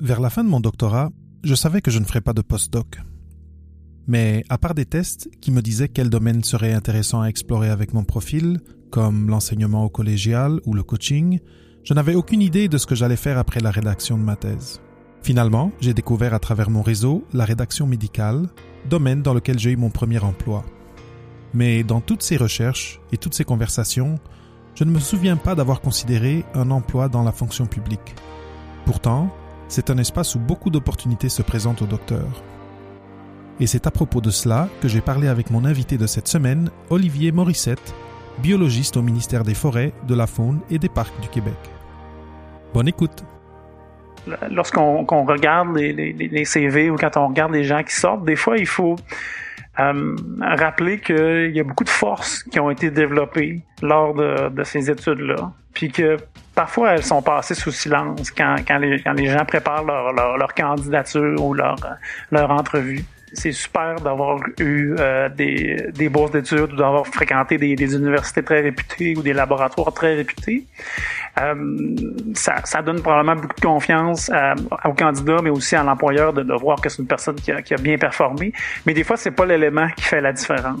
Vers la fin de mon doctorat, je savais que je ne ferais pas de postdoc. Mais à part des tests qui me disaient quel domaine serait intéressant à explorer avec mon profil, comme l'enseignement au collégial ou le coaching, je n'avais aucune idée de ce que j'allais faire après la rédaction de ma thèse. Finalement, j'ai découvert à travers mon réseau la rédaction médicale, domaine dans lequel j'ai eu mon premier emploi. Mais dans toutes ces recherches et toutes ces conversations, je ne me souviens pas d'avoir considéré un emploi dans la fonction publique. Pourtant, c'est un espace où beaucoup d'opportunités se présentent aux docteurs. Et c'est à propos de cela que j'ai parlé avec mon invité de cette semaine, Olivier Morissette, biologiste au ministère des Forêts, de la Faune et des Parcs du Québec. Bonne écoute. Lorsqu'on regarde les, CV ou quand on regarde les gens qui sortent, des fois, il faut euh, rappeler qu'il y a beaucoup de forces qui ont été développées lors de, ces études-là, puis que parfois elles sont passées sous silence quand, les, gens préparent leur, candidature ou leur, leur entrevue c'est super d'avoir eu euh, des, des bourses d'études ou d'avoir fréquenté des, des, universités très réputées ou des laboratoires très réputés. Euh, ça, ça, donne probablement beaucoup de confiance euh, au candidat, mais aussi à l'employeur de, de, voir que c'est une personne qui a, qui a bien performé. Mais des fois, c'est pas l'élément qui fait la différence.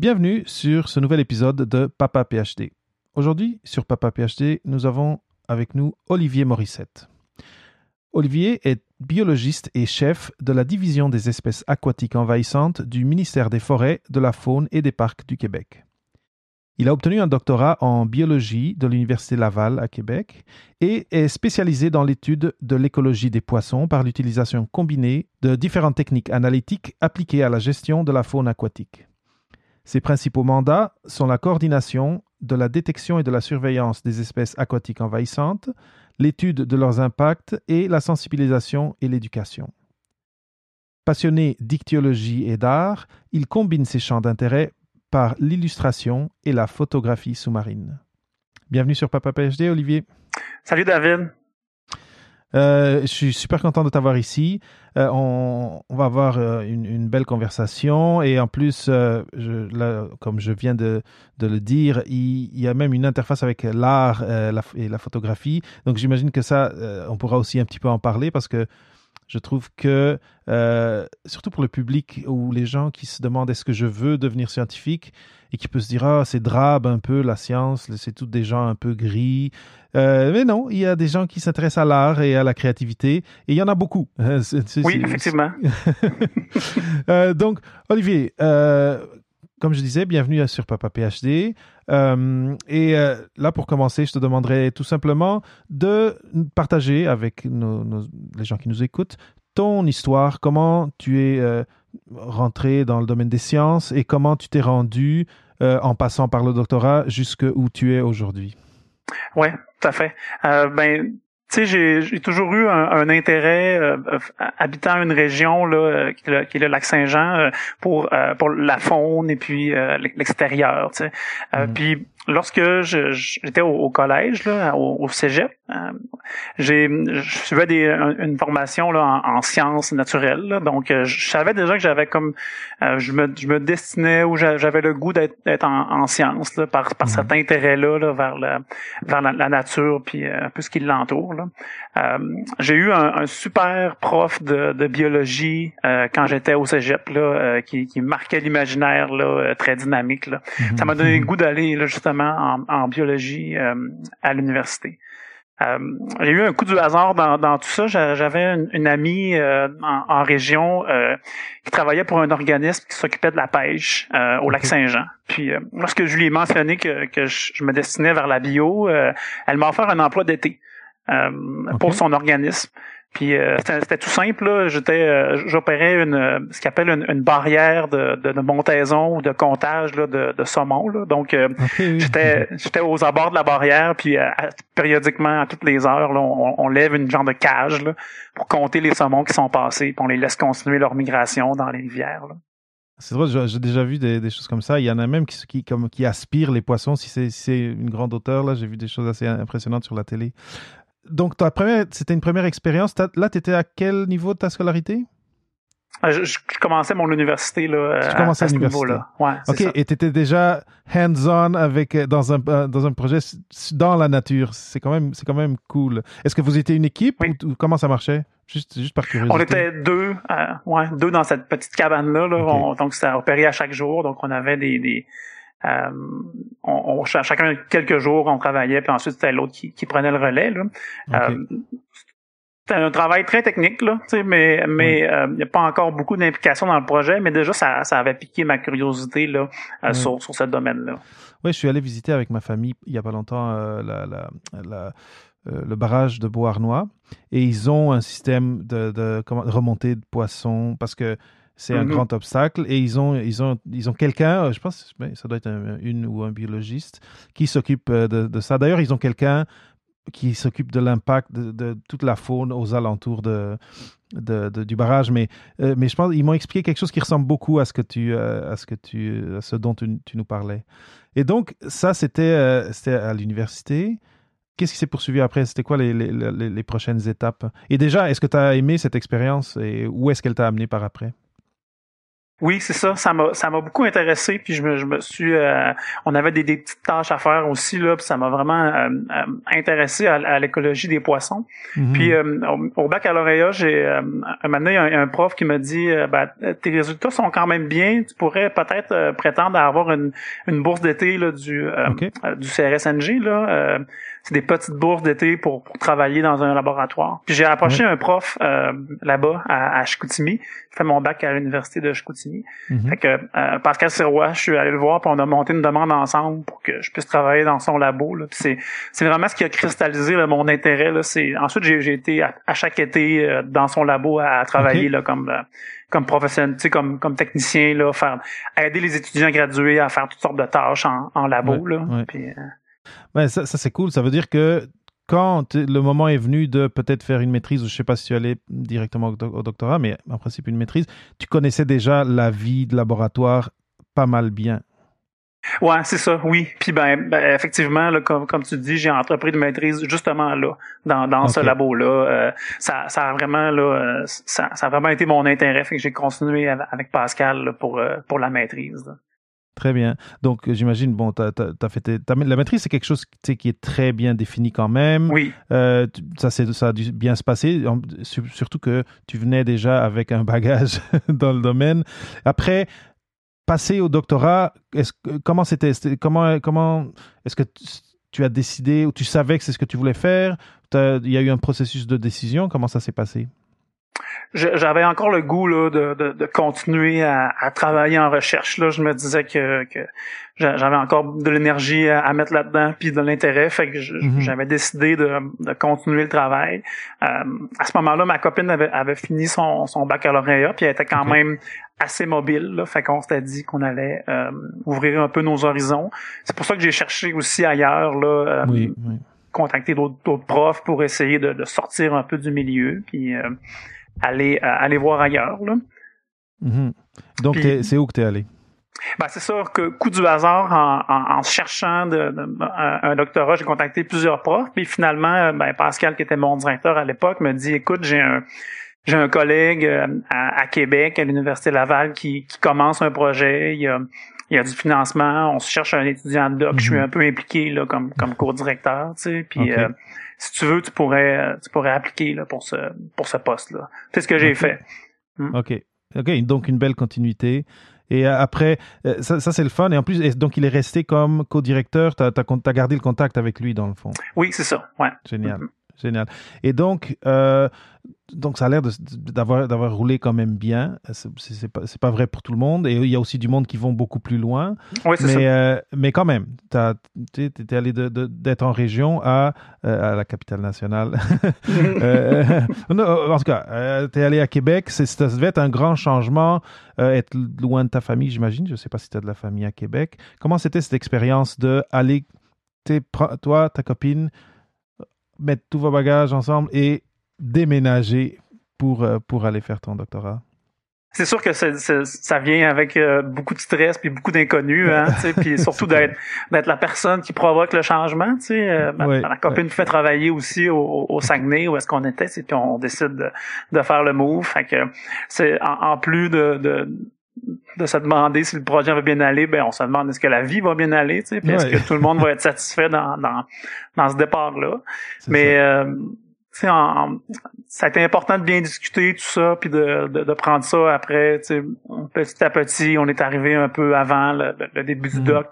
Bienvenue sur ce nouvel épisode de Papa PhD. Aujourd'hui, sur Papa PhD, nous avons avec nous Olivier Morissette. Olivier est biologiste et chef de la division des espèces aquatiques envahissantes du ministère des Forêts, de la Faune et des Parcs du Québec. Il a obtenu un doctorat en biologie de l'Université Laval à Québec et est spécialisé dans l'étude de l'écologie des poissons par l'utilisation combinée de différentes techniques analytiques appliquées à la gestion de la faune aquatique. Ses principaux mandats sont la coordination de la détection et de la surveillance des espèces aquatiques envahissantes, l'étude de leurs impacts et la sensibilisation et l'éducation. Passionné dictyologie et d'art, il combine ses champs d'intérêt par l'illustration et la photographie sous-marine. Bienvenue sur Papa PhD, Olivier. Salut David. Euh, je suis super content de t'avoir ici. Euh, on, va avoir euh, une, belle conversation et en plus, comme je viens de, le dire, il, y a même une interface avec l'art et la photographie. Donc j'imagine que ça, on pourra aussi un petit peu en parler parce que je trouve que, surtout pour le public ou les gens qui se demandent est-ce que je veux devenir scientifique, et qui peut se dire ah c'est drabe un peu la science, c'est toutes des gens un peu gris. Euh, mais non, il y a des gens qui s'intéressent à l'art et à la créativité et il y en a beaucoup. oui, effectivement. euh, donc Olivier, euh, comme je disais, bienvenue sur Papa PhD. Euh, et euh, là, pour commencer, je te demanderai tout simplement de partager avec les gens qui nous écoutent ton histoire, comment tu es euh, rentré dans le domaine des sciences et comment tu t'es rendu en passant par le doctorat jusque où tu es aujourd'hui. Oui, tout à fait. Ben, tu sais, j'ai toujours eu un, intérêt euh, habitant une région là, qui, est le lac Saint-Jean pour pour la faune et puis l'extérieur. Tu sais. Mm. Puis lorsque j'étais au, collège, là, au, cégep, euh, j'ai, je suivais des, une formation là, en, sciences naturelles. donc, euh, je savais déjà que j'avais comme, euh, je, me, je me destinais ou j'avais le goût d'être en, en sciences là, par, par cet mhm. intérêt-là là, vers, le, vers la, nature puis un peu ce qui l'entoure. j'ai eu un, un, super prof de, de biologie quand j'étais au cégep là, qui, qui marquait l'imaginaire là, très dynamique. Là. Ça m'a donné le goût d'aller justement en, biologie euh, à l'université. Euh, j'ai eu un coup du hasard dans, tout ça. J'avais une, amie euh, en, région qui travaillait pour un organisme qui s'occupait de la pêche au lac Saint-Jean. Puis lorsque je lui ai mentionné que, je, me destinais vers la bio, elle m'a offert un emploi d'été pour son organisme. Puis euh, c'était tout simple. Là. J'étais, euh, j'opérais une euh, ce qu'on appelle une, barrière de, de, de, montaison ou de comptage là, de, de saumon. Là. Donc j'étais j'étais aux abords de la barrière, puis périodiquement à toutes les heures, là, on, on, lève une genre de cage là, pour compter les saumons qui sont passés, puis on les laisse continuer leur migration dans les rivières. Là. C'est drôle, j'ai déjà vu des, des, choses comme ça. Il y en a même qui, qui, comme, qui aspirent les poissons. Si c'est si une grande hauteur, là, j'ai vu des choses assez impressionnantes sur la télé donc, ta première, c'était une première expérience. Là, tu étais à quel niveau de ta scolarité? Ah, je, commençais mon université là. Tu commençais à, l'université. Ouais, ok. Et tu étais déjà hands-on avec euh, dans un euh, dans un projet dans la nature. C'est quand même c'est quand même cool. Est-ce que vous étiez une équipe ou, comment ça marchait? Juste juste par curiosité. On était deux, euh, ouais, deux dans cette petite cabane là. là. donc c'était opéré à chaque jour. Donc on avait des, des euh, on, chacun quelques jours, on travaillait, puis ensuite c'était l'autre qui, prenait le relais. Là. Euh, c'était un travail très technique, là, mais mais euh, il n'y a pas encore beaucoup d'implication dans le projet, mais déjà ça, ça avait piqué ma curiosité là, sur, sur ce domaine-là. Oui, je suis allé visiter avec ma famille il y a pas longtemps la, la, la le barrage de Beauharnois et ils ont un système de, de, de remontée de poissons parce que c'est un mhm. grand obstacle. Et ils ont, ils ont, ils ont quelqu'un, euh, je pense, ben, ça doit être une ou un biologiste, qui s'occupe euh, de, ça. D'ailleurs, ils ont quelqu'un qui s'occupe de l'impact de, toute la faune aux alentours de, du barrage. Mais, euh, mais je pense ils m'ont expliqué quelque chose qui ressemble beaucoup à ce que tu, à ce que tu, à ce dont tu, nous parlais. Et donc ça, c'était, c'était à l'université. Qu'est-ce qui s'est poursuivi après? C'était quoi les, les, les, prochaines étapes? Et déjà, est-ce que tu as aimé cette expérience et où est-ce qu'elle t'a amené par après? Oui, c'est ça. Ça m'a ça m'a beaucoup intéressé. Puis je me je me suis euh, on avait des, des petites tâches à faire aussi là. Puis ça m'a vraiment euh, euh, intéressé à, l'écologie des poissons. Mhm. Puis au, au, baccalauréat, j'ai un moment donné un, un, prof qui m'a dit ben, tes résultats sont quand même bien. Tu pourrais peut-être prétendre à avoir une, une bourse d'été là du du CRSNG là c'est des petites bourses d'été pour, travailler dans un laboratoire. Puis j'ai approché un prof euh, là-bas à, à Chicoutimi. J'ai fait mon bac à l'université de Chicoutimi. Mhm. Fait que euh, Pascal Sirois, je suis allé le voir, puis on a monté une demande ensemble pour que je puisse travailler dans son labo. Là. c'est c'est vraiment ce qui a cristallisé mon intérêt. Là. C'est ensuite j'ai, été à, chaque été euh, dans son labo à, travailler là comme comme professionnel, tu sais, comme, comme technicien, là, faire aider les étudiants gradués à faire toutes sortes de tâches en, en labo. là. Puis, ben, ça, c'est cool. Ça veut dire que quand le moment est venu de peut-être faire une maîtrise, ou je sais pas si tu allais directement au, doctorat, mais en principe une maîtrise, tu connaissais déjà la vie de laboratoire pas mal bien. Ouais, c'est ça, oui. Puis ben, ben effectivement, là, comme, comme tu dis, j'ai entrepris de maîtrise justement là, dans, dans ce labo-là. Euh, ça, ça a vraiment là, euh, ça, ça a vraiment été mon intérêt, fait que j'ai continué avec Pascal pour, euh, pour la maîtrise. Très bien. Donc, j'imagine, bon, tu as, fait la maîtrise, c'est quelque chose qui est très bien défini quand même. Oui. Euh, ça, ça a dû bien se passer, surtout que tu venais déjà avec un bagage dans le domaine. Après, passer au doctorat, comment c'était Comment, comment est-ce que tu as décidé ou tu savais que c'est ce que tu voulais faire? Il y a eu un processus de décision. Comment ça s'est passé? J'avais encore le goût là, de, de, de continuer à, à, travailler en recherche. Là. Je me disais que, que j'avais encore de l'énergie à, mettre là-dedans, puis de l'intérêt. Fait que mhm. j'avais décidé de, de, continuer le travail. Euh, à ce moment-là, ma copine avait, avait fini son, son baccalauréat, puis elle était quand même assez mobile. Là, fait qu'on s'était dit qu'on allait euh, ouvrir un peu nos horizons. C'est pour ça que j'ai cherché aussi ailleurs. Là, euh, oui, oui. contacter d'autres profs pour essayer de, de, sortir un peu du milieu. Puis aller, euh, aller voir ailleurs. Là. Mm-hmm. Donc, c'est où que tu es allé? Ben, c'est sûr que coup du hasard, en, en, cherchant de, un, doctorat, j'ai contacté plusieurs profs. Puis finalement, ben, Pascal, qui était mon directeur à l'époque, me dit écoute, j'ai un j'ai un collègue euh, à, Québec, à l'Université Laval, qui, qui commence un projet. Il y a, il y a du financement. On se cherche un étudiant de doc. Je suis mm-hmm. un peu impliqué là, comme, comme co-directeur. Tu sais, puis euh, si tu veux, tu pourrais, tu pourrais appliquer là, pour ce, pour ce poste-là. C'est ce que j'ai fait. Hmm. OK. OK, donc une belle continuité. Et euh, après, euh, ça, ça c'est le fun. Et en plus, donc il est resté comme co-directeur. Tu as, as, gardé le contact avec lui, dans le fond. Oui, c'est ça. Ouais. Génial. Mm-hmm. Génial. Et donc, euh, donc ça a l'air d'avoir d'avoir roulé quand même bien. C'est pas pas vrai pour tout le monde et il y a aussi du monde qui vont beaucoup plus loin. Oui, mais ça. Euh, mais quand même, tu étais allé d'être en région à euh, à la capitale nationale. en tout cas, tu es allé à Québec. Ça devait être un grand changement, être loin de ta famille, j'imagine. Je sais pas si tu as de la famille à Québec. Comment c'était cette expérience de aller, toi, ta copine, mettre tous vos bagages ensemble et déménager pour, euh, pour aller faire ton doctorat? C'est sûr que ça vient avec euh, beaucoup de stress puis beaucoup d'inconnus, hein, puis surtout d'être d'être la personne qui provoque le changement. Tu sais, euh, ma, copine fait travailler aussi au, au Saguenay où est-ce qu'on était, puis on décide de, de, faire le move. Fait que c'est en, plus de, de de se demander si le projet va bien aller, ben on se demande est-ce que la vie va bien aller, tu sais, est-ce que tout le monde va être satisfait dans dans, dans ce départ-là. Mais euh, en, ça a été important de bien discuter tout ça, puis de, de, de prendre ça après. Petit à petit, on est arrivé un peu avant le, début du mm. doc,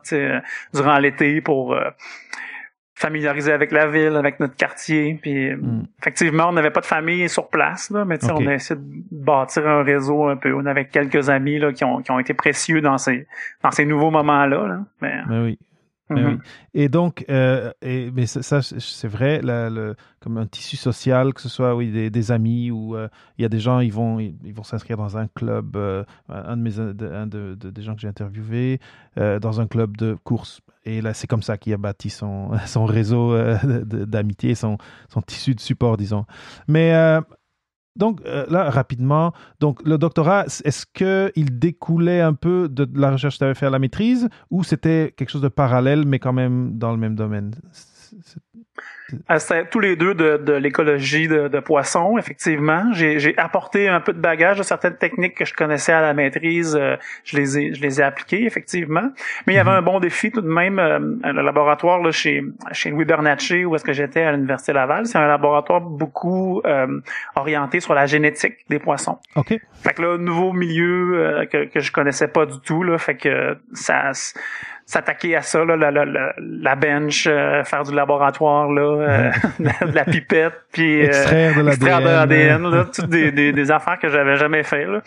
durant l'été pour euh, familiariser avec la ville, avec notre quartier. Puis mm. effectivement, on n'avait pas de famille sur place, là, mais on a essayé de bâtir un réseau un peu. On avait quelques amis là, qui, ont, qui ont été précieux dans ces dans ces nouveaux moments-là. Là. Mais, mais oui. Mm-hmm. Et donc, euh, et, mais ça, c'est vrai, le, comme un tissu social, que ce soit oui, des, des amis ou euh, il y a des gens, ils vont, ils, vont s'inscrire dans un club, euh, un de mes, un de, des gens que j'ai interviewé, dans un club de course. Et là, c'est comme ça qu'il a bâti son, réseau d'amitié, son, tissu de support, disons. Mais donc euh, là, rapidement, donc le doctorat, est-ce qu'il découlait un peu de, la recherche que tu avais fait à la maîtrise ou c'était quelque chose de parallèle mais quand même dans le même domaine? Euh, tous les deux de, de l'écologie de, de, poissons, effectivement. J'ai apporté un peu de bagage de certaines techniques que je connaissais à la maîtrise. Euh, je les ai, je les ai appliquées, effectivement. Mais il y avait mhm. un bon défi tout de même. Euh, le laboratoire là, chez, chez Louis Bernatchez, où est-ce que j'étais à l'Université Laval, c'est un laboratoire beaucoup orienté sur la génétique des poissons. OK. Fait que là, nouveau milieu que, que je connaissais pas du tout, là, fait que ça s'attaquer à ça, là, la, la, la bench, euh, faire du laboratoire, là, euh, de la pipette, puis euh, extraire de l'ADN, là, toutes des, des, des, affaires que j'avais jamais fait. Là.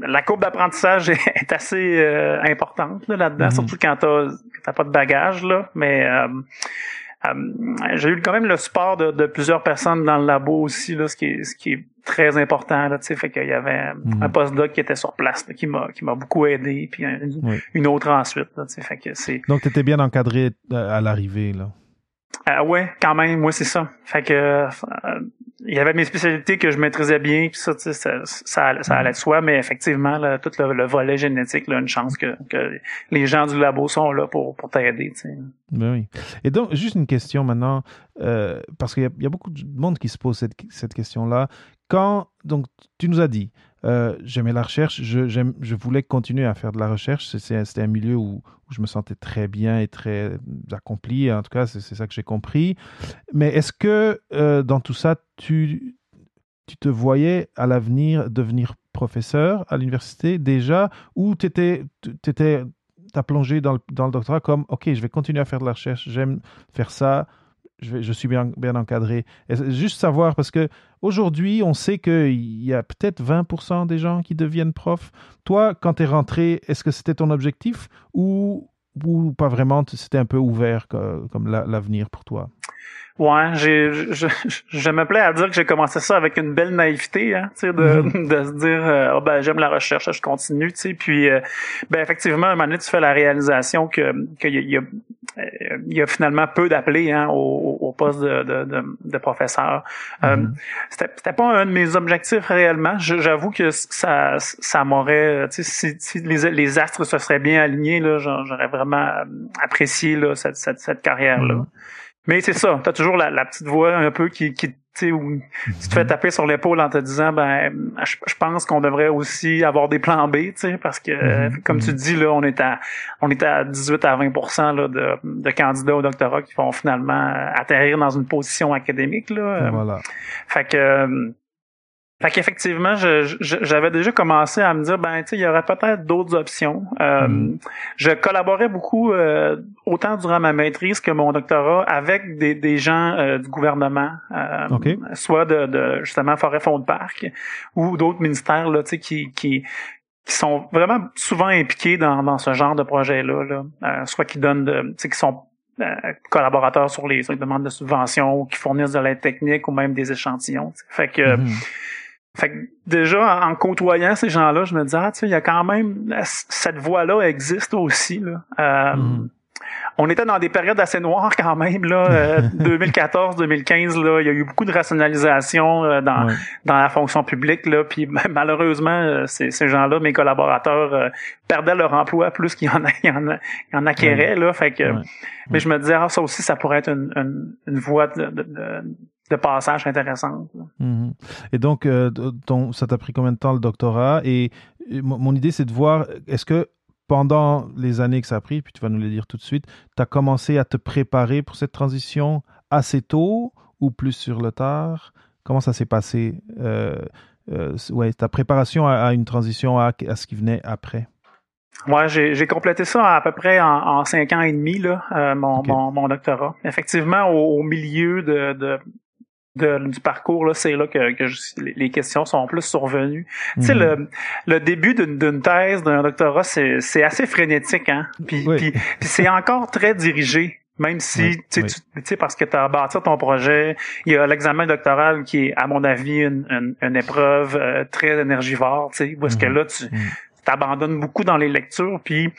la courbe d'apprentissage est, assez importante là, dedans mm-hmm. surtout quand t'as pas de bagage, là, mais j'ai eu quand même le support de, de, plusieurs personnes dans le labo aussi, là, ce qui est, ce qui est très important là tu sais fait qu'il y avait mhm. un postdoc qui était sur place qui m'a qui m'a beaucoup aidé puis une, autre ensuite là tu sais fait que c'est donc tu étais bien encadré euh, à l'arrivée là? Euh, ouais quand même moi c'est ça. Fait que euh, il y avait mes spécialités que je maîtrisais bien puis ça, ça, allait de soi mais effectivement tout le, volet génétique une chance que, les gens du labo sont là pour t'aider ben oui. Et donc juste une question maintenant euh, parce qu'il y, a beaucoup de monde qui se pose cette, cette question là quand, donc, tu nous as dit, euh, j'aimais la recherche, je, je, voulais continuer à faire de la recherche. C'était un milieu où, je me sentais très bien et très accompli. En tout cas, c'est ça que j'ai compris. Mais est-ce que euh, dans tout ça, tu, tu te voyais à l'avenir devenir professeur à l'université déjà ou tu étais, as plongé dans le, dans le doctorat comme, OK, je vais continuer à faire de la recherche, j'aime faire ça, je, suis bien, encadré. juste savoir, parce que aujourd'hui, on sait qu'il y a peut-être 20% des gens qui deviennent profs. Toi, quand tu es rentré, est-ce que c'était ton objectif ou, ou pas vraiment, c'était un peu ouvert comme l'avenir pour toi? Ouais, j'ai, je, je, me plais à dire que j'ai commencé ça avec une belle naïveté, hein, tu sais, de, mhm. de se dire, euh, oh, ben j'aime la recherche, je continue, tu sais, puis euh, ben effectivement, un moment donné, tu fais la réalisation que qu'il y, a, il y a finalement peu d'appelés hein, au, au, poste de, de, de, professeur. Euh, mhm. c'était, pas un de mes objectifs réellement. j'avoue que ça, ça m'aurait, tu sais, si, si les, les, astres se seraient bien alignés, là, j'aurais vraiment apprécié là, cette, cette, cette carrière-là. Mhm. Mais c'est ça, t'as toujours la, la, petite voix un peu qui, qui tu où tu te fais taper sur l'épaule en te disant ben je, pense qu'on devrait aussi avoir des plans B, tu sais, parce que mm-hmm. comme tu mm-hmm. dis là, on est à on est à 18 à 20% là, de, de candidats au doctorat qui vont finalement atterrir dans une position académique là. Voilà. Fait que Fait qu'effectivement, j'avais déjà commencé à me dire, ben, tu sais, il y aurait peut-être d'autres options. Euh, mm. Je collaborais beaucoup, euh, autant durant ma maîtrise que mon doctorat, avec des, des gens euh, du gouvernement, soit de, de, justement Forêt Fonds de Parc ou d'autres ministères là, tu sais, qui, qui qui sont vraiment souvent impliqués dans, dans ce genre de projet-là, là. soit qui donnent, de, tu sais, qui sont collaborateurs sur les, demandes de subventions ou qui fournissent de l'aide technique ou même des échantillons. Fait que mm-hmm. Fait que déjà, en côtoyant ces gens-là, je me dis, ah, tu sais, il y a quand même, cette voie-là existe aussi, là. Euh, mm. On était dans des périodes assez noires quand même, là. 2014, euh, 2015, là, il y a eu beaucoup de rationalisation euh, dans, dans la fonction publique, là. Puis malheureusement, ces, ces gens-là, mes collaborateurs, perdaient leur emploi plus qu'ils en, en, en, acquéraient, là. Fait que, mais je me disais, ah, ça aussi, ça pourrait être une, une, une voie de, de de passage intéressante. Mhm. Et donc, euh, ça t'a pris combien de temps le doctorat? Et mon idée, c'est de voir, est-ce que pendant les années que ça a pris, puis tu vas nous le dire tout de suite, tu as commencé à te préparer pour cette transition assez tôt ou plus sur le tard? Comment ça s'est passé euh, euh, ouais, ta préparation à, une transition à, ce qui venait après? Moi, j'ai complété ça à peu près en, cinq ans et demi, là, mon, mon, doctorat. Effectivement, au, milieu de, du parcours là c'est là que, que les questions sont plus survenues tu sais le, mhm. le début d'une thèse d'un doctorat c'est c'est assez frénétique hein puis puis, c'est encore très dirigé même si tu sais parce que tu as bâti ton projet il y a l'examen doctoral qui est à mon avis une, une, épreuve euh, très énergivore tu sais parce que mhm. là tu mhm. t'abandonnes beaucoup dans les lectures puis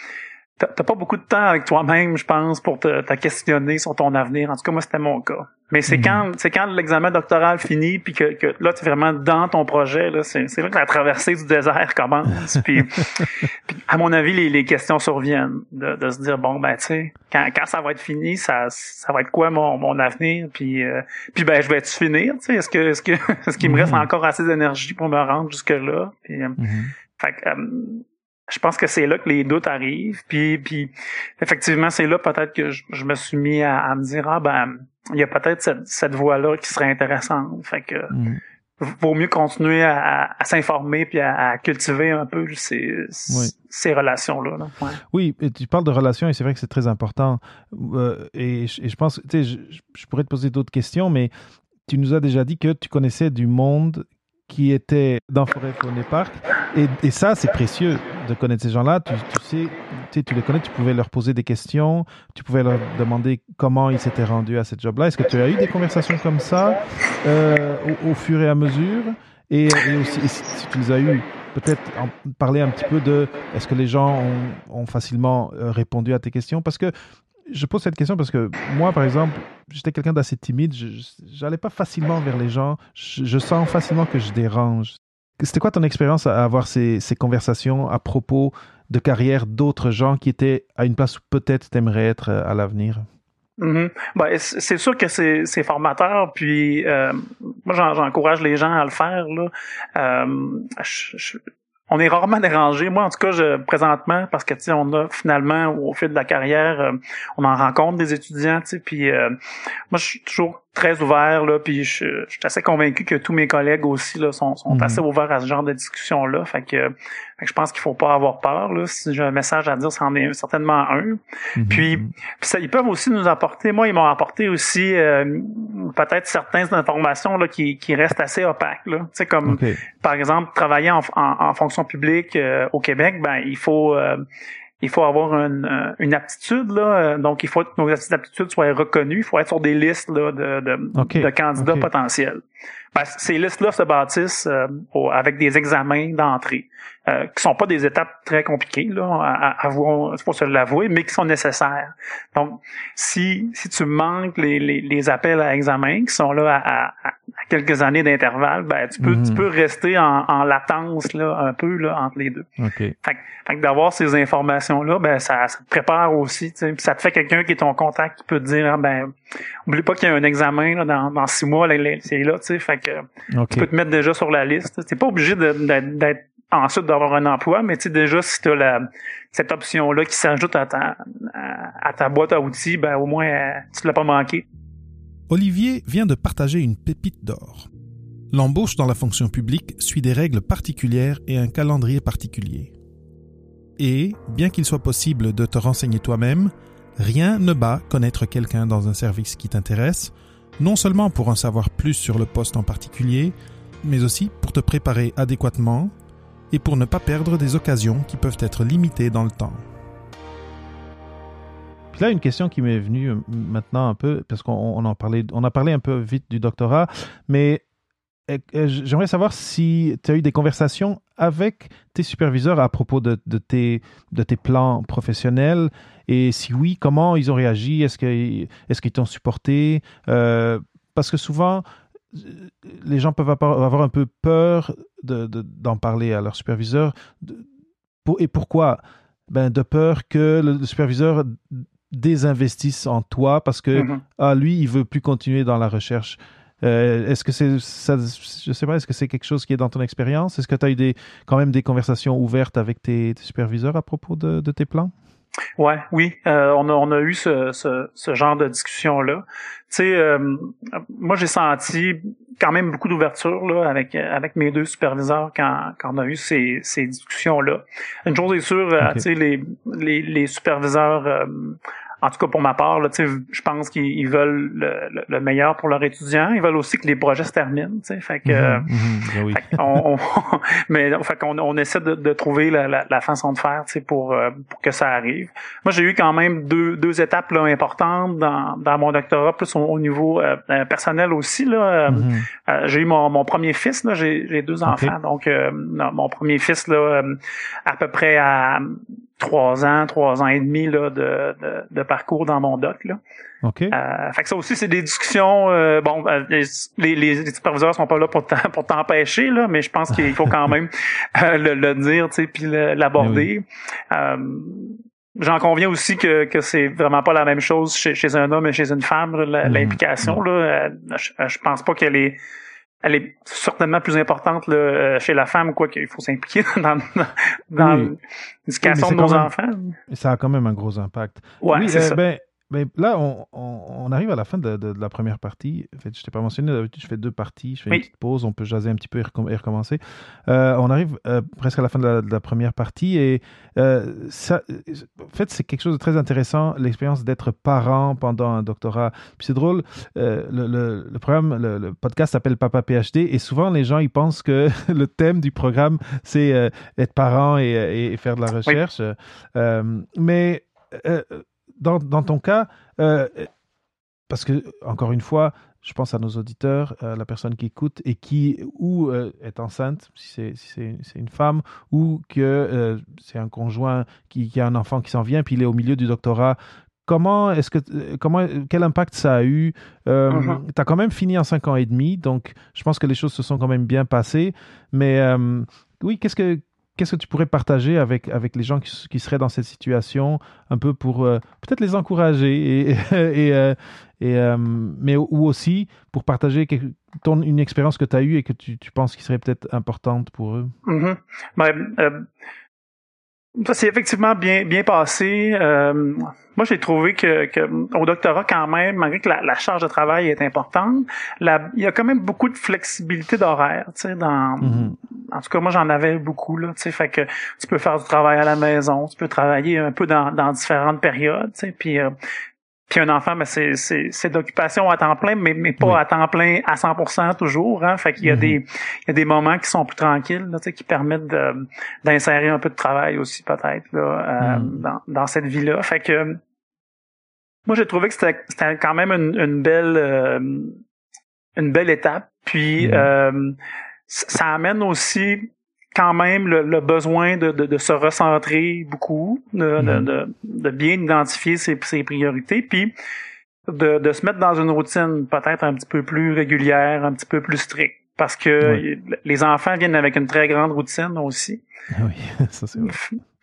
t'as pas beaucoup de temps avec toi-même, je pense, pour te, te, questionner sur ton avenir. En tout cas, moi, c'était mon cas. Mais c'est mhm. quand c'est quand l'examen doctoral finit, puis que, que là, tu es vraiment dans ton projet, là, c'est, c'est là que la traversée du désert commence. puis, puis, à mon avis, les, les questions surviennent. De, de se dire, bon, ben, tu sais, quand, quand ça va être fini, ça, ça va être quoi mon, mon avenir? Puis, euh, puis ben, je vais tu finir? Tu sais, est-ce que, est-ce que, est-ce qu'il me reste mhm. encore assez d'énergie pour me rendre jusque-là? Puis, euh, mhm. fait que, euh, je pense que c'est là que les doutes arrivent. Puis, puis effectivement, c'est là peut-être que je, me suis mis à, me dire ah ben il y a peut-être cette, cette voie-là qui serait intéressante. Fait que mm. vaut mieux continuer à, s'informer puis à, cultiver un peu ces, ces relations-là. Oui, tu parles de relations et c'est vrai que c'est très important. Euh, et, je, pense, tu sais, je, pourrais te poser d'autres questions, mais tu nous as déjà dit que tu connaissais du monde qui était dans Forêt Faune Park. Et, et ça, c'est précieux de connaître ces gens-là. Tu, sais, tu, les connais, tu pouvais leur poser des questions, tu pouvais leur demander comment ils s'étaient rendus à cette job-là. Est-ce que tu as eu des conversations comme ça euh, au, fur et à mesure? Et, aussi, si tu les as eues, peut-être parler un petit peu de est-ce que les gens ont, ont facilement euh, répondu à tes questions? Parce que je pose cette question parce que moi, par exemple, j'étais quelqu'un d'assez timide. Je n'allais pas facilement vers les gens. Je, sens facilement que je dérange. C'était quoi ton expérience à avoir ces, conversations à propos de carrière d'autres gens qui étaient à une place où peut-être tu aimerais être euh, à l'avenir? Mm-hmm. ben, c'est sûr que c'est formateur, puis euh, moi j'encourage les gens à le faire. Là. Euh, on est rarement dérangé. Moi, en tout cas, je, présentement, parce que on a finalement au fil de la carrière, on en rencontre des étudiants, puis moi, je suis toujours très ouvert là, puis je, je, suis assez convaincu que tous mes collègues aussi là sont, sont mhm. assez ouverts à ce genre de discussion là. Fait que, je pense qu'il faut pas avoir peur là. Si j'ai un message à dire, c'en est certainement un. Mhm. Puis, ça, ils peuvent aussi nous apporter. Moi, ils m'ont apporté aussi euh, peut-être certaines informations là qui, qui restent assez opaques là. Tu sais comme par exemple travailler en, en, fonction publique euh, au Québec, ben il faut euh, il faut avoir une, euh, une aptitude là, donc il faut que nos aptitudes soient reconnues, il faut être sur des listes là, de, de, de candidats potentiels. Ben, ces listes-là se bâtissent euh, avec des examens d'entrée, euh, qui sont pas des étapes très compliquées, là, à, à, faut se l'avouer, mais qui sont nécessaires. Donc, si, si tu manques les, les, les appels à examen qui sont là à, à quelques années d'intervalle, ben, tu peux, tu mhm. peux rester en, en, latence là, un peu là, entre les deux. Okay. Fait, fait d'avoir ces informations-là, ben, ça, ça te prépare aussi. Puis ça te fait quelqu'un qui est ton contact qui peut te dire ah, ben oublie pas qu'il y a un examen là, dans, dans six mois, c'est là, tu sais. Fait tu peux te mettre déjà sur la liste. T'es pas obligé d'être ensuite d'avoir un emploi, mais tu sais déjà si tu as cette option-là qui s'ajoute à ta, à, ta boîte à outils, ben au moins tu l'as pas manqué. Olivier vient de partager une pépite d'or. L'embauche dans la fonction publique suit des règles particulières et un calendrier particulier. Et, bien qu'il soit possible de te renseigner toi-même, rien ne bat connaître quelqu'un dans un service qui t'intéresse, non seulement pour en savoir plus sur le poste en particulier, mais aussi pour te préparer adéquatement et pour ne pas perdre des occasions qui peuvent être limitées dans le temps. Puis là, une question qui m'est venue euh, maintenant un peu, parce qu'on en parlait, on a parlé un peu vite du doctorat, mais euh, euh, j'aimerais savoir si tu as eu des conversations avec tes superviseurs à propos de, tes, de tes plans professionnels et si oui, comment ils ont réagi? Est-ce qu'ils est t'ont supporté? Parce que souvent, les gens peuvent avoir un peu peur d'en parler à leur superviseur. et pourquoi? Ben, De peur que le superviseur désinvestisse en toi parce que ah, lui, il veut plus continuer dans la recherche. Euh, est-ce que c'est ça, je sais pas, est-ce que c'est quelque chose qui est dans ton expérience? Est-ce que tu as eu des, quand même des conversations ouvertes avec tes, superviseurs à propos de, tes plans? Ouais, oui, euh, on, a, on a eu ce, ce, genre de discussion là. Tu sais, euh, moi j'ai senti quand même beaucoup d'ouverture là avec avec mes deux superviseurs quand, quand on a eu ces, ces discussions là. Une chose est sûre, tu sais les, les, les superviseurs en tout cas pour ma part, là, je pense qu'ils veulent le, meilleur pour leurs étudiants. Ils veulent aussi que les projets se terminent. Fait que, mhm, mhm, ben on, mais fait qu'on on essaie de, trouver la, façon de faire pour, euh, pour que ça arrive. Moi, j'ai eu quand même deux, deux étapes là, importantes dans, dans mon doctorat, plus au, niveau euh, euh, personnel aussi. Là, mhm. j'ai eu mon, mon premier fils, là, j'ai deux enfants. Donc, mon premier fils, là, à peu près à trois ans, trois ans et demi là, de, de, parcours dans mon doc. Là. OK. Euh, fait que ça aussi, c'est des discussions. Euh, bon, euh, les, les, superviseurs sont pas là pour t'empêcher, là, mais je pense qu'il faut quand même le, le, dire, tu sais, puis l'aborder. J'en conviens aussi que, que c'est vraiment pas la même chose chez, chez un homme et chez une femme, mm-hmm. l'implication. Là, je, je pense pas qu'elle est elle est certainement plus importante là, euh, chez la femme, quoi qu'il faut s'impliquer dans, dans, l'éducation de nos enfants. Ça a quand même un gros impact. Ouais, oui, c'est euh, ça. Ben, mais là, on, arrive à la fin de, la première partie. En fait, je t'ai pas mentionné, d'habitude, je fais deux parties. Je fais une petite pause, on peut jaser un petit peu et, recommencer. Euh, on arrive euh, presque à la fin de la, première partie et euh, ça, en fait, c'est quelque chose de très intéressant, l'expérience d'être parent pendant un doctorat. Puis c'est drôle, le, programme, le, podcast s'appelle Papa PhD et souvent les gens, ils pensent que le thème du programme, c'est être parent et, faire de la recherche. mais dans, dans, ton cas, euh, parce que, encore une fois, je pense à nos auditeurs, à la personne qui écoute et qui ou euh, est enceinte, si c'est si une femme, ou que euh, c'est un conjoint qui, qui, a un enfant qui s'en vient, puis il est au milieu du doctorat. Comment est-ce que comment quel impact ça a eu? Mm-hmm. Tu as quand même fini en cinq ans et demi, donc je pense que les choses se sont quand même bien passées. Mais oui, qu'est-ce que qu'est-ce que tu pourrais partager avec, avec les gens qui, seraient dans cette situation, un peu pour euh, peut-être les encourager, et, et, euh, euh, mais ou aussi pour partager ton, une expérience que tu as eue et que tu, tu penses qui serait peut-être importante pour eux? Mm-hmm. Ça s'est effectivement bien bien passé. Euh, moi, j'ai trouvé que, que, au doctorat, quand même, malgré que la, charge de travail est importante, il y a quand même beaucoup de flexibilité d'horaire. Tu sais, dans, mm-hmm. en tout cas, moi, j'en avais beaucoup là. Tu sais, fait que tu peux faire du travail à la maison, tu peux travailler un peu dans, dans différentes périodes. Tu sais, puis euh, puis un enfant, ben c'est, c'est, d'occupation à temps plein, mais, mais pas à temps plein à 100% toujours. Hein? Fait qu'il y a, mm-hmm. des, il y a des moments qui sont plus tranquilles, là, qui permettent de, d'insérer un peu de travail aussi peut-être là, euh, mm. dans, dans cette vie-là. Fait que moi j'ai trouvé que c'était, c'était quand même une, une belle euh, une belle étape. Puis mm. euh, ça amène aussi quand même le, besoin de, de, se recentrer beaucoup, de, de, mhm. bien identifier ses, ses priorités, puis de, de se mettre dans une routine peut-être un petit peu plus régulière, un petit peu plus stricte. Parce que les enfants viennent avec une très grande routine aussi. Ah oui, ça c'est vrai.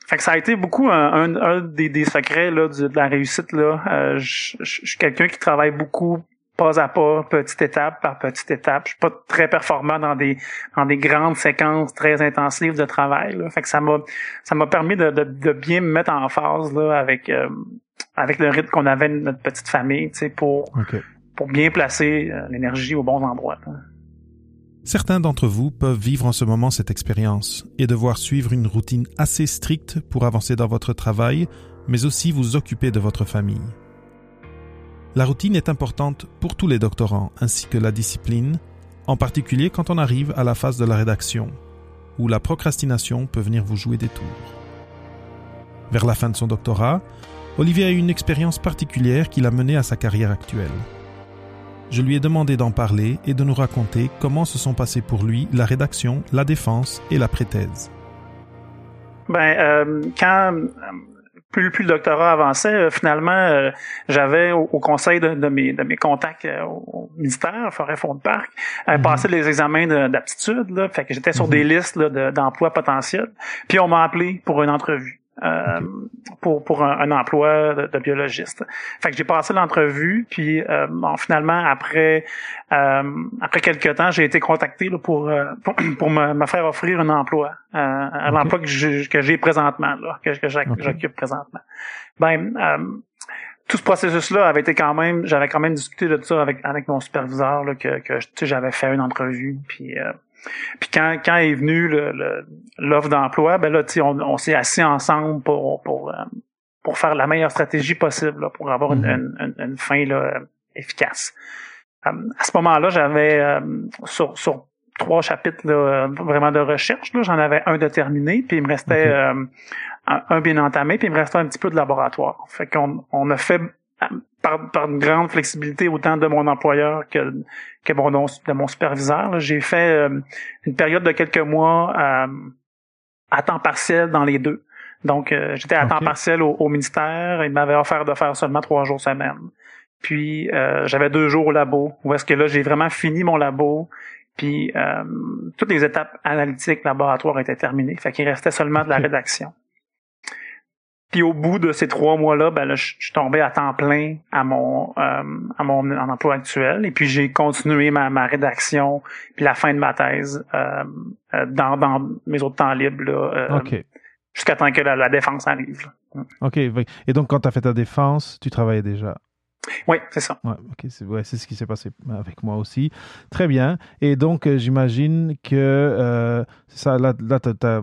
Fait que ça a été beaucoup un, un, des, des, secrets là, de, la réussite. Là. Euh, je, je suis quelqu'un qui travaille beaucoup pas à pas, petite étape par petite étape. Je suis pas très performant dans des dans des grandes séquences très intensives de travail. Là. Fait que ça m'a ça m'a permis de, de, bien me mettre en phase là avec euh, avec le rythme qu'on avait de notre petite famille, tu sais, pour pour bien placer euh, l'énergie aux bons endroits. Certains d'entre vous peuvent vivre en ce moment cette expérience et devoir suivre une routine assez stricte pour avancer dans votre travail, mais aussi vous occuper de votre famille. La routine est importante pour tous les doctorants ainsi que la discipline, en particulier quand on arrive à la phase de la rédaction, où la procrastination peut venir vous jouer des tours. Vers la fin de son doctorat, Olivier a eu une expérience particulière qui l'a mené à sa carrière actuelle je lui ai demandé d'en parler et de nous raconter comment se sont passés pour lui la rédaction, la défense et la préthèse. Ben, euh, quand plus, plus le doctorat avançait, euh, finalement, euh, j'avais au, conseil de, mes, de mes contacts au ministère, Forêt Fond de Parc, mm passé les examens d'aptitude, fait que j'étais sur mhm. des listes d'emplois potentiels. Puis on m'a appelé pour une entrevue. Euh, pour pour un, emploi de, biologiste. Fait que j'ai passé l'entrevue, puis euh, finalement après euh, après quelques temps, j'ai été contacté pour, pour, me, faire offrir un emploi, un emploi que j'ai que j'ai présentement là, que, que j'occupe présentement. Ben tout ce processus-là avait été quand même, j'avais quand même discuté de ça avec avec mon superviseur là, que que j'avais fait une entrevue, puis puis quand, quand est venu l'offre d'emploi, ben là, on, on s'est assis ensemble pour, pour, euh, pour faire la meilleure stratégie possible, pour avoir une, mm-hmm. une, une, fin là, efficace. Euh, à ce moment-là, j'avais euh, sur, sur trois chapitres là, vraiment de recherche, j'en avais un de terminé, puis il me restait un, un, bien entamé, puis il me restait un petit peu de laboratoire. Fait qu'on on a fait par, par une grande flexibilité autant de mon employeur que, que bon, de mon superviseur. J'ai fait euh, une période de quelques mois euh, à temps partiel dans les deux. Donc, euh, j'étais à temps partiel au, ministère. Il m'avait offert de faire seulement trois jours semaine. Puis, j'avais deux jours au labo, où est-ce que là, j'ai vraiment fini mon labo. Puis, toutes les étapes analytiques, laboratoires étaient terminées. Fait qu'il restait seulement de la rédaction. Puis au bout de ces trois mois-là, ben là, je suis tombé à temps plein à mon euh, à mon emploi actuel. Et puis j'ai continué ma, ma rédaction puis la fin de ma thèse euh, euh dans, dans mes autres temps libres là, euh, jusqu'à temps que la, défense arrive. Mm. OK. Et donc quand tu as fait ta défense, tu travaillais déjà? Oui, c'est ça. Ouais, ok, c'est ouais, ce qui s'est passé avec moi aussi. Très bien. Et donc, j'imagine que ça, là, là tu as,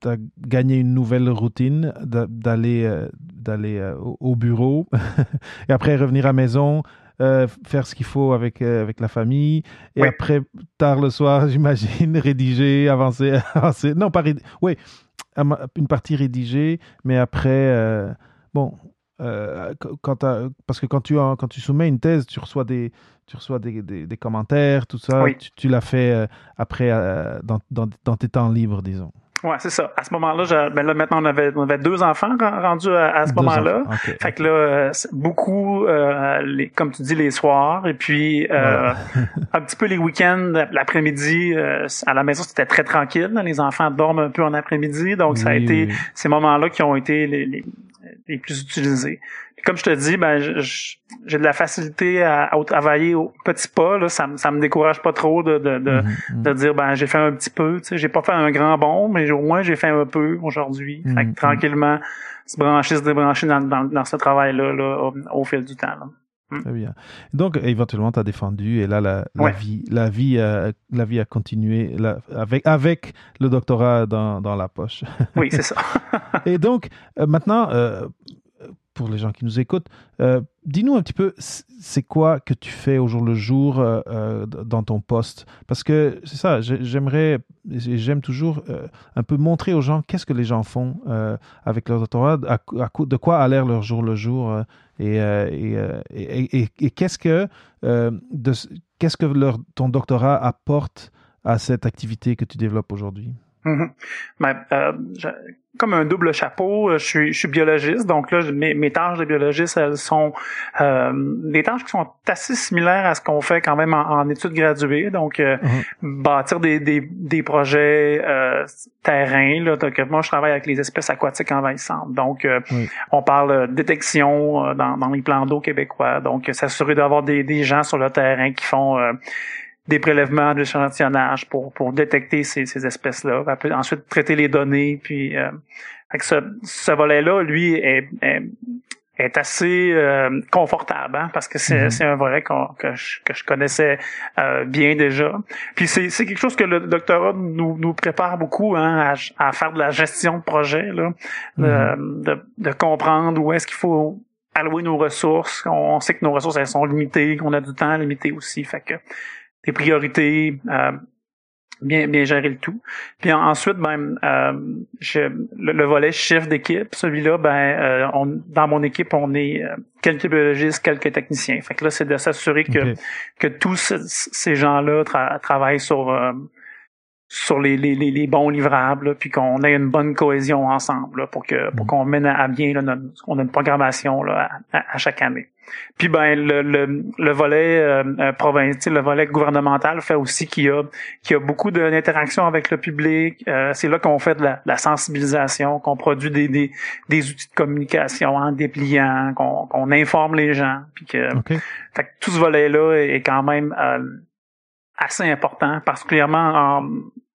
tu as gagné une nouvelle routine d'aller euh, d'aller euh, au bureau et après revenir à la maison, euh, faire ce qu'il faut avec, avec la famille et après, tard le soir, j'imagine, rédiger, avancer, avancer. Non, pas rédiger. Oui, une partie rédigée, mais après, bon, quand parce que quand tu, quand tu soumets une thèse, tu reçois des, tu reçois des, des, commentaires, tout ça. Tu, tu l'as fait après dans, dans, dans, tes temps libres, disons. Ouais, c'est ça. À ce moment-là, ben là maintenant on avait, on avait deux enfants rendus à, ce moment-là. Fait que là, beaucoup, euh, les, comme tu dis, les soirs et puis euh, un petit peu les week-ends, l'après-midi euh, à la maison c'était très tranquille. Les enfants dorment un peu en après-midi, donc ça a été ces moments-là qui ont été les, les, les plus utilisés comme je te dis, ben j'ai de la facilité à, travailler au petit pas. Là, ça, ça me décourage pas trop de, de, de, mhm, mhm. dire ben j'ai fait un petit peu. J'ai pas fait un grand bond, mais au moins j'ai fait un peu aujourd'hui. Mhm, tranquillement, se brancher, se débrancher dans, dans, dans ce travail-là là, au, fil du temps. Là. Hmm. Très bien. Donc, éventuellement, tu as défendu et là, la, la vie, la, vie a, la vie a continué avec, avec le doctorat dans, dans la poche. Oui, c'est ça. et donc, euh, maintenant, euh, pour les gens qui nous écoutent, euh, dis-nous un petit peu, c'est quoi que tu fais au jour le jour euh, euh, dans ton poste? Parce que c'est ça, j'aimerais, j'aime toujours un peu montrer aux gens qu'est-ce que les gens font avec leur doctorat, de quoi a l'air leur jour le jour, et, qu'est-ce que, qu'est-ce que ton doctorat apporte à cette activité que tu développes aujourd'hui? Mm-hmm. Comme un double chapeau, euh, je suis, je suis biologiste, donc là, mes, mes tâches de biologiste, elles sont euh, des tâches qui sont assez similaires à ce qu'on fait quand même en, études graduées, donc euh, mm-hmm. bâtir des, des, des projets euh, terrain. Là, donc, moi, je travaille avec les espèces aquatiques envahissantes, donc on parle détection dans, dans les plans d'eau québécois, donc s'assurer d'avoir des, des gens sur le terrain qui font des prélèvements de l'échantillonnage pour, pour détecter ces, ces espèces-là. Ensuite, traiter les données. Puis, euh, ce, ce volet-là, lui, est, est, est assez euh, confortable, hein, parce que c'est mm-hmm. un volet que, je, que je connaissais euh, bien déjà. Puis c'est quelque chose que le doctorat nous, nous prépare beaucoup hein, à, à faire de la gestion de projet, là, de, mm-hmm. de, comprendre où est-ce qu'il faut allouer nos ressources. On sait que nos ressources elles sont limitées, qu'on a du temps limité aussi, fait que des priorités, euh, bien bien gérer le tout. Puis ensuite, ben, euh, le, volet chef d'équipe, celui-là, ben, euh, on, dans mon équipe, on est euh, quelques biologistes, quelques techniciens. Fait que là, c'est de s'assurer que que tous ces gens-là travaillent sur sur les, les, les, bons livrables, puis qu'on ait une bonne cohésion ensemble pour que pour mm. qu'on mène à bien là, notre, on a une programmation là, à, chaque année. Puis ben le, le, le volet euh, euh provincial, le volet gouvernemental fait aussi qu'il y a qu'il y a beaucoup d'interactions avec le public. Euh, c'est là qu'on fait de la, sensibilisation, qu'on produit des, des, des, outils de communication en dépliant, qu'on qu'on informe les gens, puis que, fait que tout ce volet là est quand même euh, assez important, particulièrement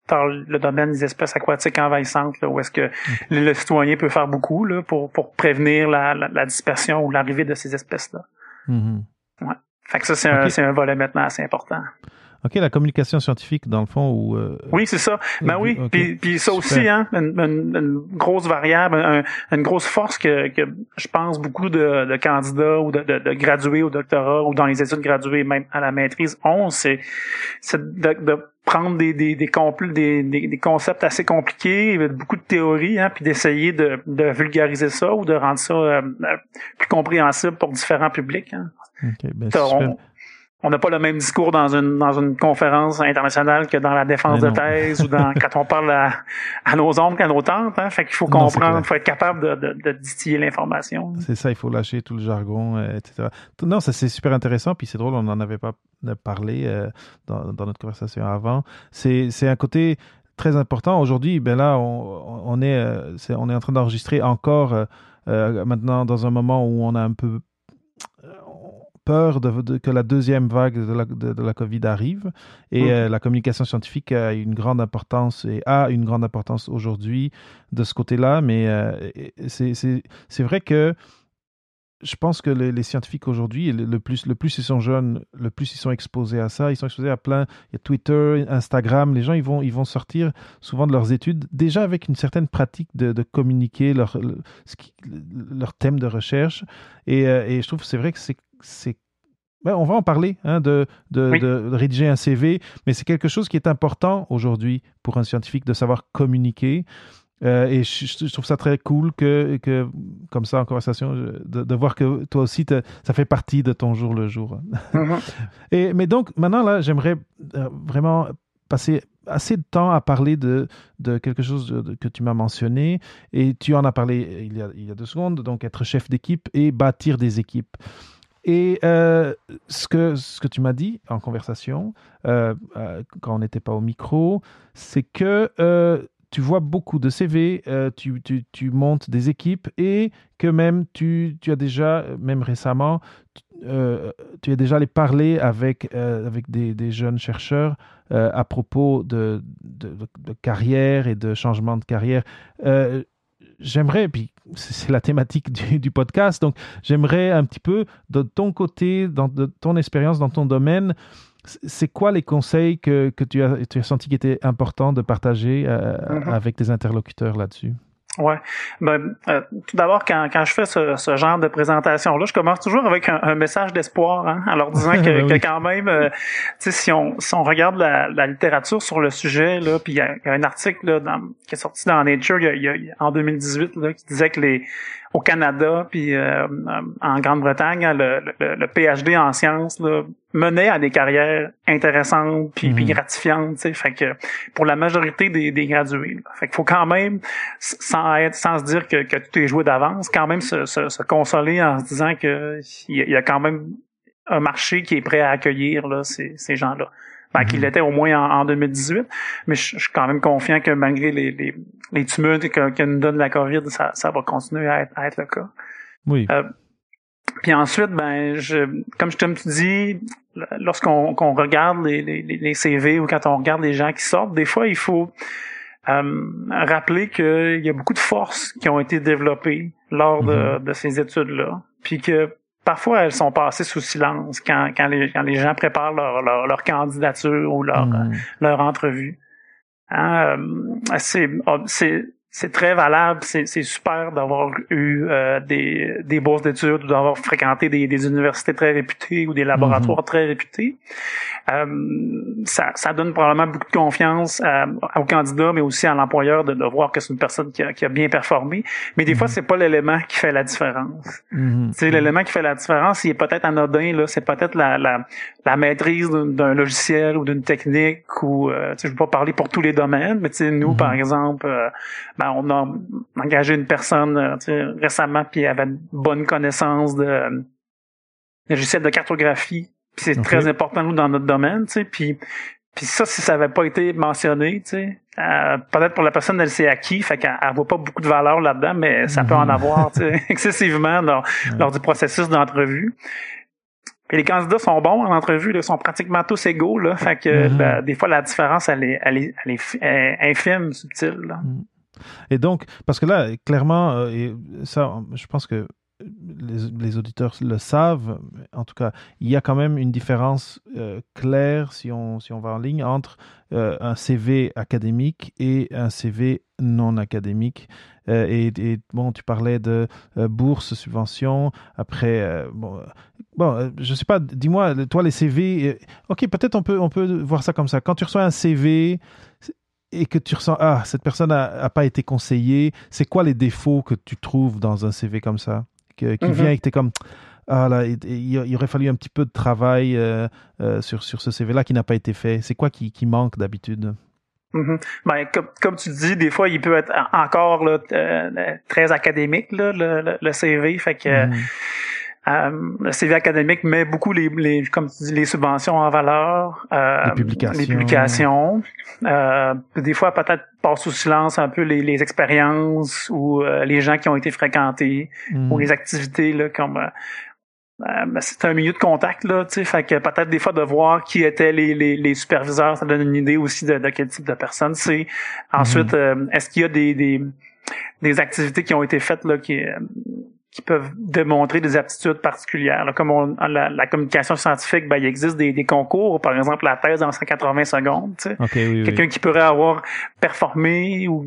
dans le domaine des espèces aquatiques envahissantes, là, où est-ce que le citoyen peut faire beaucoup là, pour, pour prévenir la, la, dispersion ou l'arrivée de ces espèces-là. Mm-hmm. ouais. Fait que ça, c'est un, un volet maintenant assez important. OK, la communication scientifique, dans le fond, ou... Euh, oui, c'est ça. Ben oui, puis, puis ça aussi, hein, une, une, grosse variable, une grosse force que, que je pense beaucoup de, de candidats ou de, de, de, gradués au doctorat ou dans les études graduées, même à la maîtrise, ont, c'est, de, de prendre des des des, des, des, concepts assez compliqués, beaucoup de théories, hein, puis d'essayer de, de vulgariser ça ou de rendre ça euh, plus compréhensible pour différents publics. Hein. Okay, ben, on n'a pas le même discours dans une dans une conférence internationale que dans la défense de thèse ou dans quand on parle à, à nos oncles, à nos tantes. Hein? Fait qu'il faut comprendre, il faut être capable de, de, de distiller l'information. C'est ça, il faut lâcher tout le jargon, euh, etc. Non, ça c'est super intéressant, puis c'est drôle, on n'en avait pas parlé euh, dans, dans notre conversation avant. C'est c'est un côté très important. Aujourd'hui, ben là, on, on est, euh, est, on est en train d'enregistrer encore euh, maintenant dans un moment où on a un peu peur de, que la deuxième vague de la, de, la COVID arrive. Et euh, la communication scientifique a une grande importance et a une grande importance aujourd'hui de ce côté-là. Mais euh, c'est vrai que je pense que les, scientifiques aujourd'hui, le, plus, le plus ils sont jeunes, le plus ils sont exposés à ça. Ils sont exposés à plein. Il y a Twitter, Instagram. Les gens, ils vont, ils vont sortir souvent de leurs études déjà avec une certaine pratique de, de communiquer leur, leur thème de recherche. Et, euh, et je trouve que c'est vrai que c'est c'est ben, on va en parler, hein, de, de, rédiger un CV, mais c'est quelque chose qui est important aujourd'hui pour un scientifique de savoir communiquer. Euh, et je, trouve ça très cool que, que comme ça, en conversation, de, voir que toi aussi, ça fait partie de ton jour le jour. Mm-hmm. et, mais donc, maintenant, là, j'aimerais euh, vraiment passer assez de temps à parler de, de quelque chose que tu m'as mentionné. Et tu en as parlé il y a, il y a deux secondes, donc être chef d'équipe et bâtir des équipes. Et euh, ce, que, ce que tu m'as dit en conversation, euh, euh, quand on n'était pas au micro, c'est que tu vois beaucoup de CV, tu, tu, montes des équipes et que même tu, tu as déjà, même récemment, tu as déjà allé parler avec, avec des, des, jeunes chercheurs à propos de, de, carrière et de changement de carrière j'aimerais, puis c'est la thématique du, podcast, donc j'aimerais un petit peu, de ton côté, dans de ton expérience dans ton domaine, c'est quoi les conseils que, que tu, as, tu as senti qui étaient importants de partager euh, mm-hmm. avec tes interlocuteurs là-dessus? Ouais. Ben, euh, tout d'abord, quand, quand je fais ce, ce genre de présentation-là, je commence toujours avec un, message d'espoir, hein, en leur disant que, que quand même, euh, si on si on regarde la, la, littérature sur le sujet, là, puis il y, a un article là, dans, qui est sorti dans Nature il y a, en 2018 là, qui disait que les au Canada puis euh, en Grande-Bretagne, le, le, PhD en sciences là, menait à des carrières intéressantes puis, mhm. gratifiantes. Fait que pour la majorité des, des gradués, fait qu'il faut quand même sans être sans se dire que, que tout est joué d'avance, quand même se, se, consoler en se disant que il y, a quand même un marché qui est prêt à accueillir là, ces, ces gens-là. Ben, qu'il l'était au moins en, 2018, mais je, suis quand même confiant que malgré les, les, les tumultes que, que, nous donne la COVID, ça, ça va continuer à être, à être le cas. Oui. Euh, puis ensuite, ben, je, comme je te dis, lorsqu'on regarde les, les, les, CV ou quand on regarde les gens qui sortent, des fois, il faut euh, rappeler qu'il y a beaucoup de forces qui ont été développées lors de, mm-hmm. de ces études-là. puis que parfois elles sont passées sous silence quand, quand, les, quand les gens préparent leur, leur, leur candidature ou leur, Mhm. leur entrevue. Hein, euh, c'est, c'est, c'est très valable, c'est, c'est super d'avoir eu euh, des, des bourses d'études ou d'avoir fréquenté des, des universités très réputées ou des laboratoires très réputés. Euh, ça, ça donne probablement beaucoup de confiance au candidat, mais aussi à l'employeur de, de voir que c'est une personne qui a, qui a bien performé. Mais des fois, c'est pas l'élément qui fait la différence. Mhm. Tu sais, l'élément qui fait la différence, il est peut-être anodin, là, c'est peut-être la, la, la maîtrise d'un logiciel ou d'une technique ou, euh, je vais pas parler pour tous les domaines, mais tu nous, Mhm. par exemple, euh, ben, on a engagé une personne euh, récemment puis elle avait une bonne connaissance de logiciel de cartographie. C'est très important nous dans notre domaine, tu sais, puis puis ça, si ça avait pas été mentionné, tu sais, euh, peut-être pour la personne, elle s'est acquis, fait qu'elle elle voit pas beaucoup de valeur là-dedans, mais ça peut en Mhm. avoir, tu sais, excessivement lors, lors du processus d'entrevue. Puis les candidats sont bons en entrevue, là, ils sont pratiquement tous égaux, là, fait que Mhm. la- des fois la différence, elle est, elle est, elle est elle est infime, subtile. Là. Et donc, parce que là, clairement, euh, et ça, je pense que les, auditeurs le savent, en tout cas, il y a quand même une différence euh, claire, si on, si on va en ligne, entre euh, un CV académique et un CV non académique. Euh, et, bon, tu parlais de bourse, subvention, après, bon, bon je sais pas, dis-moi, toi, les CV, ok, peut-être on peut, on peut voir ça comme ça. Quand tu reçois un CV, et que tu ressens ah cette personne a, a pas été conseillée c'est quoi les défauts que tu trouves dans un CV comme ça? Que- qui Mhm. vient et que t'es comme ah là il, aurait fallu un petit peu de travail euh, euh, sur sur ce CV là qui n'a pas été fait c'est quoi qui, qui manque d'habitude? Mhm. Ben, comme, comme tu dis, des fois, il peut être en- encore là, euh, très académique, là, le, le- CV. Fait que Mhm. euh, le CV académique met beaucoup les, les comme tu dis, les subventions en valeur, euh, Les publications. les publications. Euh, des fois, peut-être passe sous silence un peu les, les expériences ou euh, les gens qui ont été fréquentés Mhm. ou les activités là, comme euh, euh, ben, c'est un milieu de contact là, tu sais, fait que peut-être des fois de voir qui étaient les, les, les superviseurs, ça donne une idée aussi de, de quel type de personne c'est. Ensuite, euh, est-ce qu'il y a des, des des activités qui ont été faites là qui euh, qui peuvent démontrer des aptitudes particulières. là. Comme on, la, la communication scientifique, ben, il existe des, des concours, par exemple la thèse en 180 secondes. tu sais. ok oui, oui. Quelqu'un qui pourrait avoir performé ou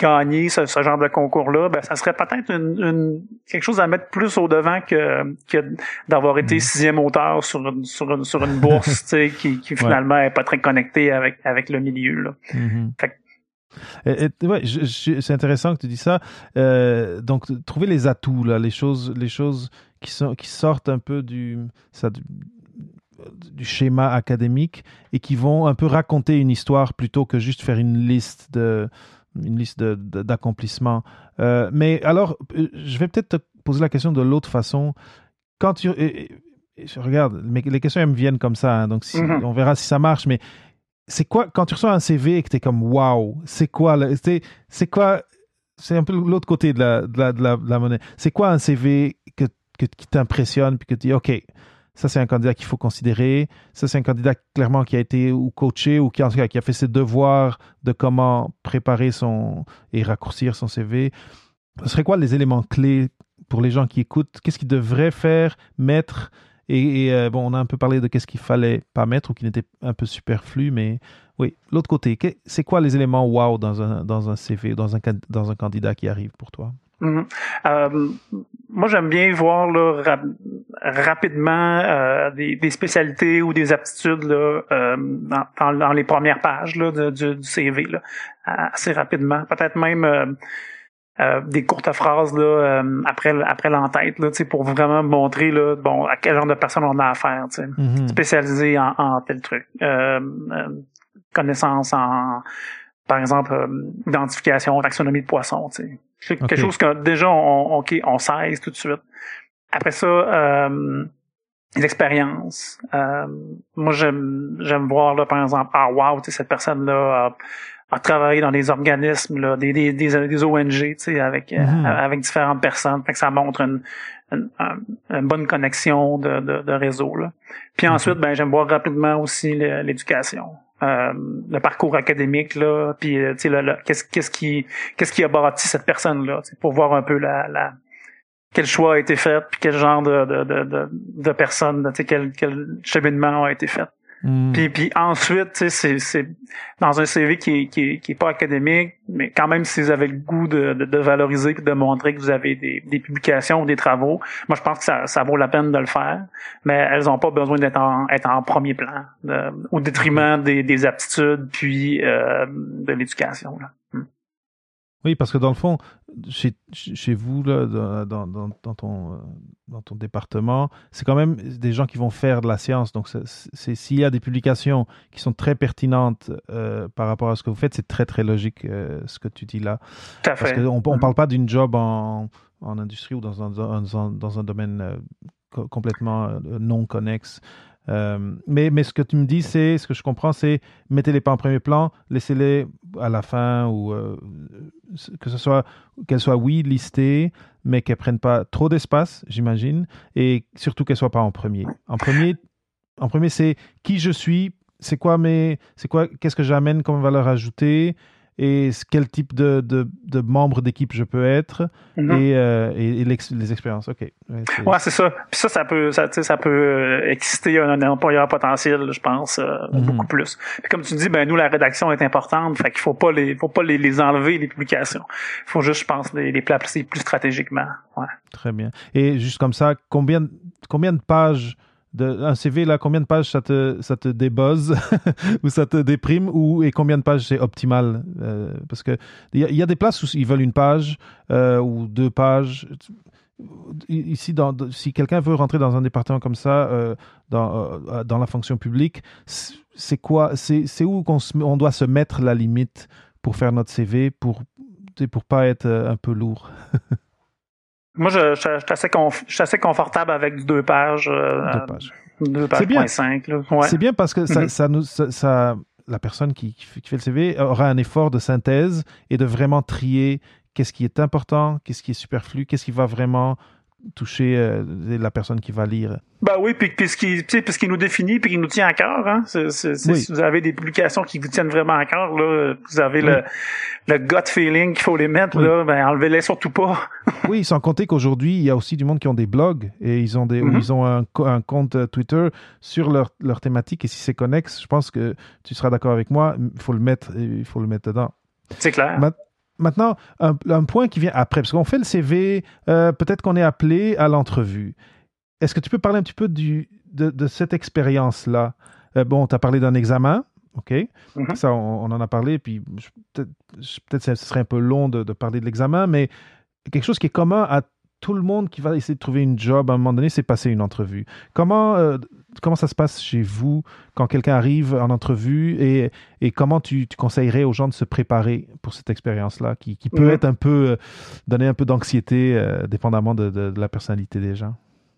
gagné ce, ce genre de concours-là, ben, ça serait peut-être une, une- quelque chose à mettre plus au devant que, que d'avoir été Mhm. sixième auteur sur une, sur une, sur une bourse, tu sais, qui, qui finalement est pas très connectée avec, avec le milieu, là. Mhm. Fait Et- et- ouais, c'est intéressant que tu dis ça. Euh, donc, trouver les atouts, là, les choses, les choses qui, sont, qui sortent un peu du, ça, du, du schéma académique et qui vont un peu raconter une histoire plutôt que juste faire une liste de une liste d'accomplissements. Euh, mais alors, euh, je vais peut-être te poser la question de l'autre façon. Quand tu et- regarde, mais les questions elles me viennent comme ça, hein, donc si, Mhm. on verra si ça marche. Mais c'est quoi quand tu reçois un CV et que tu es comme waouh, c'est quoi c'est quoi c'est un peu l'autre côté de la, de la, de la, de la monnaie. C'est quoi un CV que, que- qui t'impressionne puis que tu dis OK, ça c'est un candidat qu'il faut considérer, ça c'est un candidat clairement qui a été ou coaché ou qui en tout cas qui a fait ses devoirs de comment préparer son et raccourcir son CV. Ce serait quoi les éléments clés pour les gens qui écoutent? Qu'est-ce qu'ils devraient faire, mettre et, euh, bon, on a un peu parlé de qu'est-ce qu'il fallait pas mettre ou qui n'était un peu superflu, mais oui, l'autre côté, c'est quoi les éléments wow dans un, CV, dans un, dans un candidat qui arrive pour toi? Mhm. Euh, moi, j'aime bien voir rapidement euh, des, spécialités ou des aptitudes dans, les premières pages du, CV, assez rapidement. Peut-être même euh, euh, des courtes phrases là, euh, après, après l'entête là, tu sais, pour vraiment montrer là, bon, à quel genre de personne on a affaire. tu sais Mhm. spécialisé en, en tel truc. Euh, euh, connaissance en, par exemple, euh, identification, taxonomie de poissons, tu sais. C'est Ok. quelque chose que déjà on, on, on sait tout de suite. Après ça, les expériences. Euh, moi, j'aime j'aime voir là, par exemple, ah wow, tu sais, cette personne-là a, a travaillé dans des organismes, là, des, des, des, des ONG, tu sais, avec, Mhm. avec différentes personnes. Fait que ça montre une, une, un- une bonne connexion de, de, de réseau. Là. Puis ensuite, ben, j'aime voir rapidement aussi l'éducation. Euh, le parcours académique là puis euh, tu sais qu'est-ce qu'est-ce qui qu'est-ce qui a bâti cette personne là pour voir un peu la, la quel choix a été fait, puis quel genre de, de, de, de, personnes, quel, quel cheminement a été fait. Hmm. Puis, puis ensuite, c'est, c'est dans un CV qui est, qui, est, qui est pas académique, mais quand même, si vous avez le goût de, de, valoriser et de montrer que vous avez des, des, publications ou des travaux, moi, je pense que ça, ça vaut la peine de le faire. Mais elles ont pas besoin d'être en, être en premier plan, au détriment des, des aptitudes puis euh, de l'éducation. Là. Oui, parce que dans le fond, chez, chez vous, là, dans, dans, dans, ton, euh, dans ton département, c'est quand même des gens qui vont faire de la science. Donc, c'est, s'il y a des publications qui sont très pertinentes euh, par rapport à ce que vous faites, c'est très, très logique euh, ce que tu dis là. Tout à fait. Parce qu'on ne mm-hmm. parle pas d'une job en, en, industrie ou dans un, dans un, dans un domaine complètement non connexe. Euh, mais, mais ce que tu me dis, c'est, ce que je comprends, c'est mettez-les pas en premier plan, laissez-les à la fin ou euh, que ce soit qu'elles soient oui listées, mais qu'elles prennent pas trop d'espace, j'imagine, et surtout qu'elles soient pas en premier. En premier, en premier, c'est qui je suis, c'est quoi mes, c'est quoi, qu'est-ce que j'amène comme valeur ajoutée, et quel type de, de, de membre d'équipe je peux être mhm. et, euh, et, les expériences. OK. Ouais, c'est ça. Puis ça, ça peut, ça, ça peut euh, exciter un, employeur potentiel, je pense, euh, mhm. beaucoup plus. Puis comme tu dis, ben nous, la rédaction est importante, fait qu'il faut pas les, faut pas les, les enlever, les publications. Il faut juste, je pense, les, les placer plus stratégiquement. Ouais. Très bien. Et juste comme ça, combien, combien de pages un CV, là, combien de pages ça te, ça débuzz ou ça te déprime ou et combien de pages c'est optimal euh, Parce que il y, a des places où ils veulent une page euh, ou deux pages. Ici, si quelqu'un veut rentrer dans un département comme ça, euh, dans, dans la fonction publique, c'est quoi C'est où qu'on on doit se mettre la limite pour faire notre CV pour pour pas être un peu lourd? Moi, je, je, je, suis assez, confortable avec du deux pages. Euh, deux pages. Deux pages. C'est bien. Ouais. C'est bien parce que ça, mm-hmm. ça nous, ça, la personne qui, qui, fait, le CV aura un effort de synthèse et de vraiment trier qu'est-ce qui est important, qu'est-ce qui est superflu, qu'est-ce qui va vraiment toucher euh, la personne qui va lire. Ben oui, puis, puis ce qui, puis ce qui nous définit, puis qui nous tient à cœur. Hein? Si vous avez des publications qui vous tiennent vraiment à cœur, là, vous avez le, le gut feeling qu'il faut les mettre, là, ben enlevez-les surtout pas. oui, sans compter qu'aujourd'hui, il y a aussi du monde qui ont des blogs et ils ont des, mm-hmm. ils ont un, un, compte euh, Twitter sur leur, leur thématique et si c'est connexe, je pense que tu seras d'accord avec moi, il faut le mettre, il faut le mettre dedans. C'est clair. Maintenant, un, point qui vient après, parce qu'on fait le CV, euh, peut-être qu'on est appelé à l'entrevue. Est-ce que tu peux parler un petit peu du, de, cette expérience-là? Euh, bon, tu as parlé d'un examen, OK? Mm-hmm. Ça, on, en a parlé, puis peut-être peut ce serait un peu long de, de parler de l'examen, mais quelque chose qui est commun à tout le monde qui va essayer de trouver une job à un moment donné, c'est passer une entrevue. Comment, euh, comment ça se passe chez vous quand quelqu'un arrive en entrevue et, et comment tu, tu, conseillerais aux gens de se préparer pour cette expérience-là qui, qui, peut mm-hmm. être un peu, euh, donner un peu d'anxiété euh, dépendamment de, de, la personnalité des gens?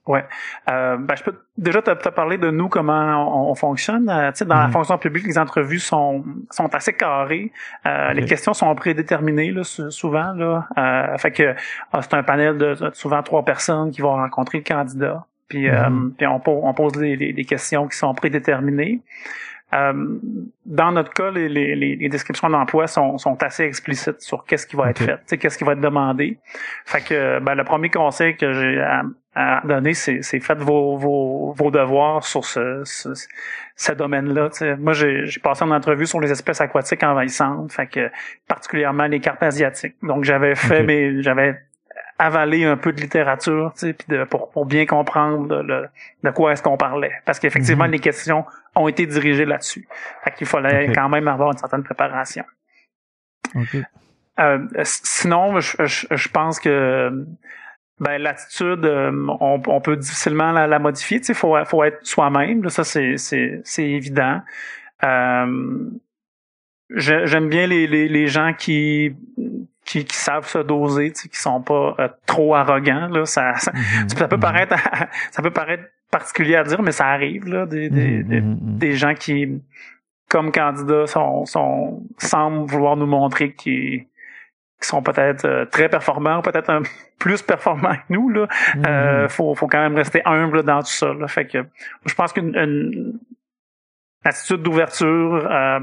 Ouais. Euh, ben, je peux déjà te, te, parler de nous comment on, fonctionne. Euh, dans la mhm. fonction publique, les entrevues sont sont assez carrées. Euh, Les questions sont prédéterminées là, souvent là. Fait que ah, c'est un panel de souvent trois personnes qui vont rencontrer le candidat. Puis, euh, mhm. puis on, on, pose des questions qui sont prédéterminées. Euh, dans notre cas, les, les, les descriptions d'emploi sont, sont, assez explicites sur qu'est-ce qui va être fait, qu'est-ce qui va être demandé. Fait que ben, le premier conseil que j'ai à, à, donner, c'est, c'est faites vos, vos, vos, devoirs sur ce, ce, ce domaine-là. Moi, j'ai, j'ai passé une entrevue sur les espèces aquatiques envahissantes, fait que particulièrement les carpes asiatiques. Donc j'avais fait mes j'avais avaler un peu de littérature, tu sais, puis de, pour, pour bien comprendre le, de quoi est-ce qu'on parlait. Parce qu'effectivement, mhm. les questions ont été dirigées là-dessus. Fait qu'il fallait quand même avoir une certaine préparation. Euh, sinon, je, je, pense que ben l'attitude, euh, on, on, peut difficilement la, la modifier. Tu sais, faut, faut être soi-même. Ça, c'est, c'est, c'est évident. Euh, j'aime bien les, les, les gens qui qui, qui, savent se doser, tu sais, qui sont pas euh, trop arrogants. Là, ça, ça, mhm. ça, peut mhm. paraître, ça peut paraître particulier à dire, mais ça arrive là, des, des, mhm, des, gens qui, comme candidats, sont, sont semblent vouloir nous montrer qu'ils sont peut-être euh, très performants, peut-être un plus performants que nous. Là, euh, faut, faut quand même rester humble dans tout ça. Là. Fait que je pense qu'une attitude d'ouverture, euh,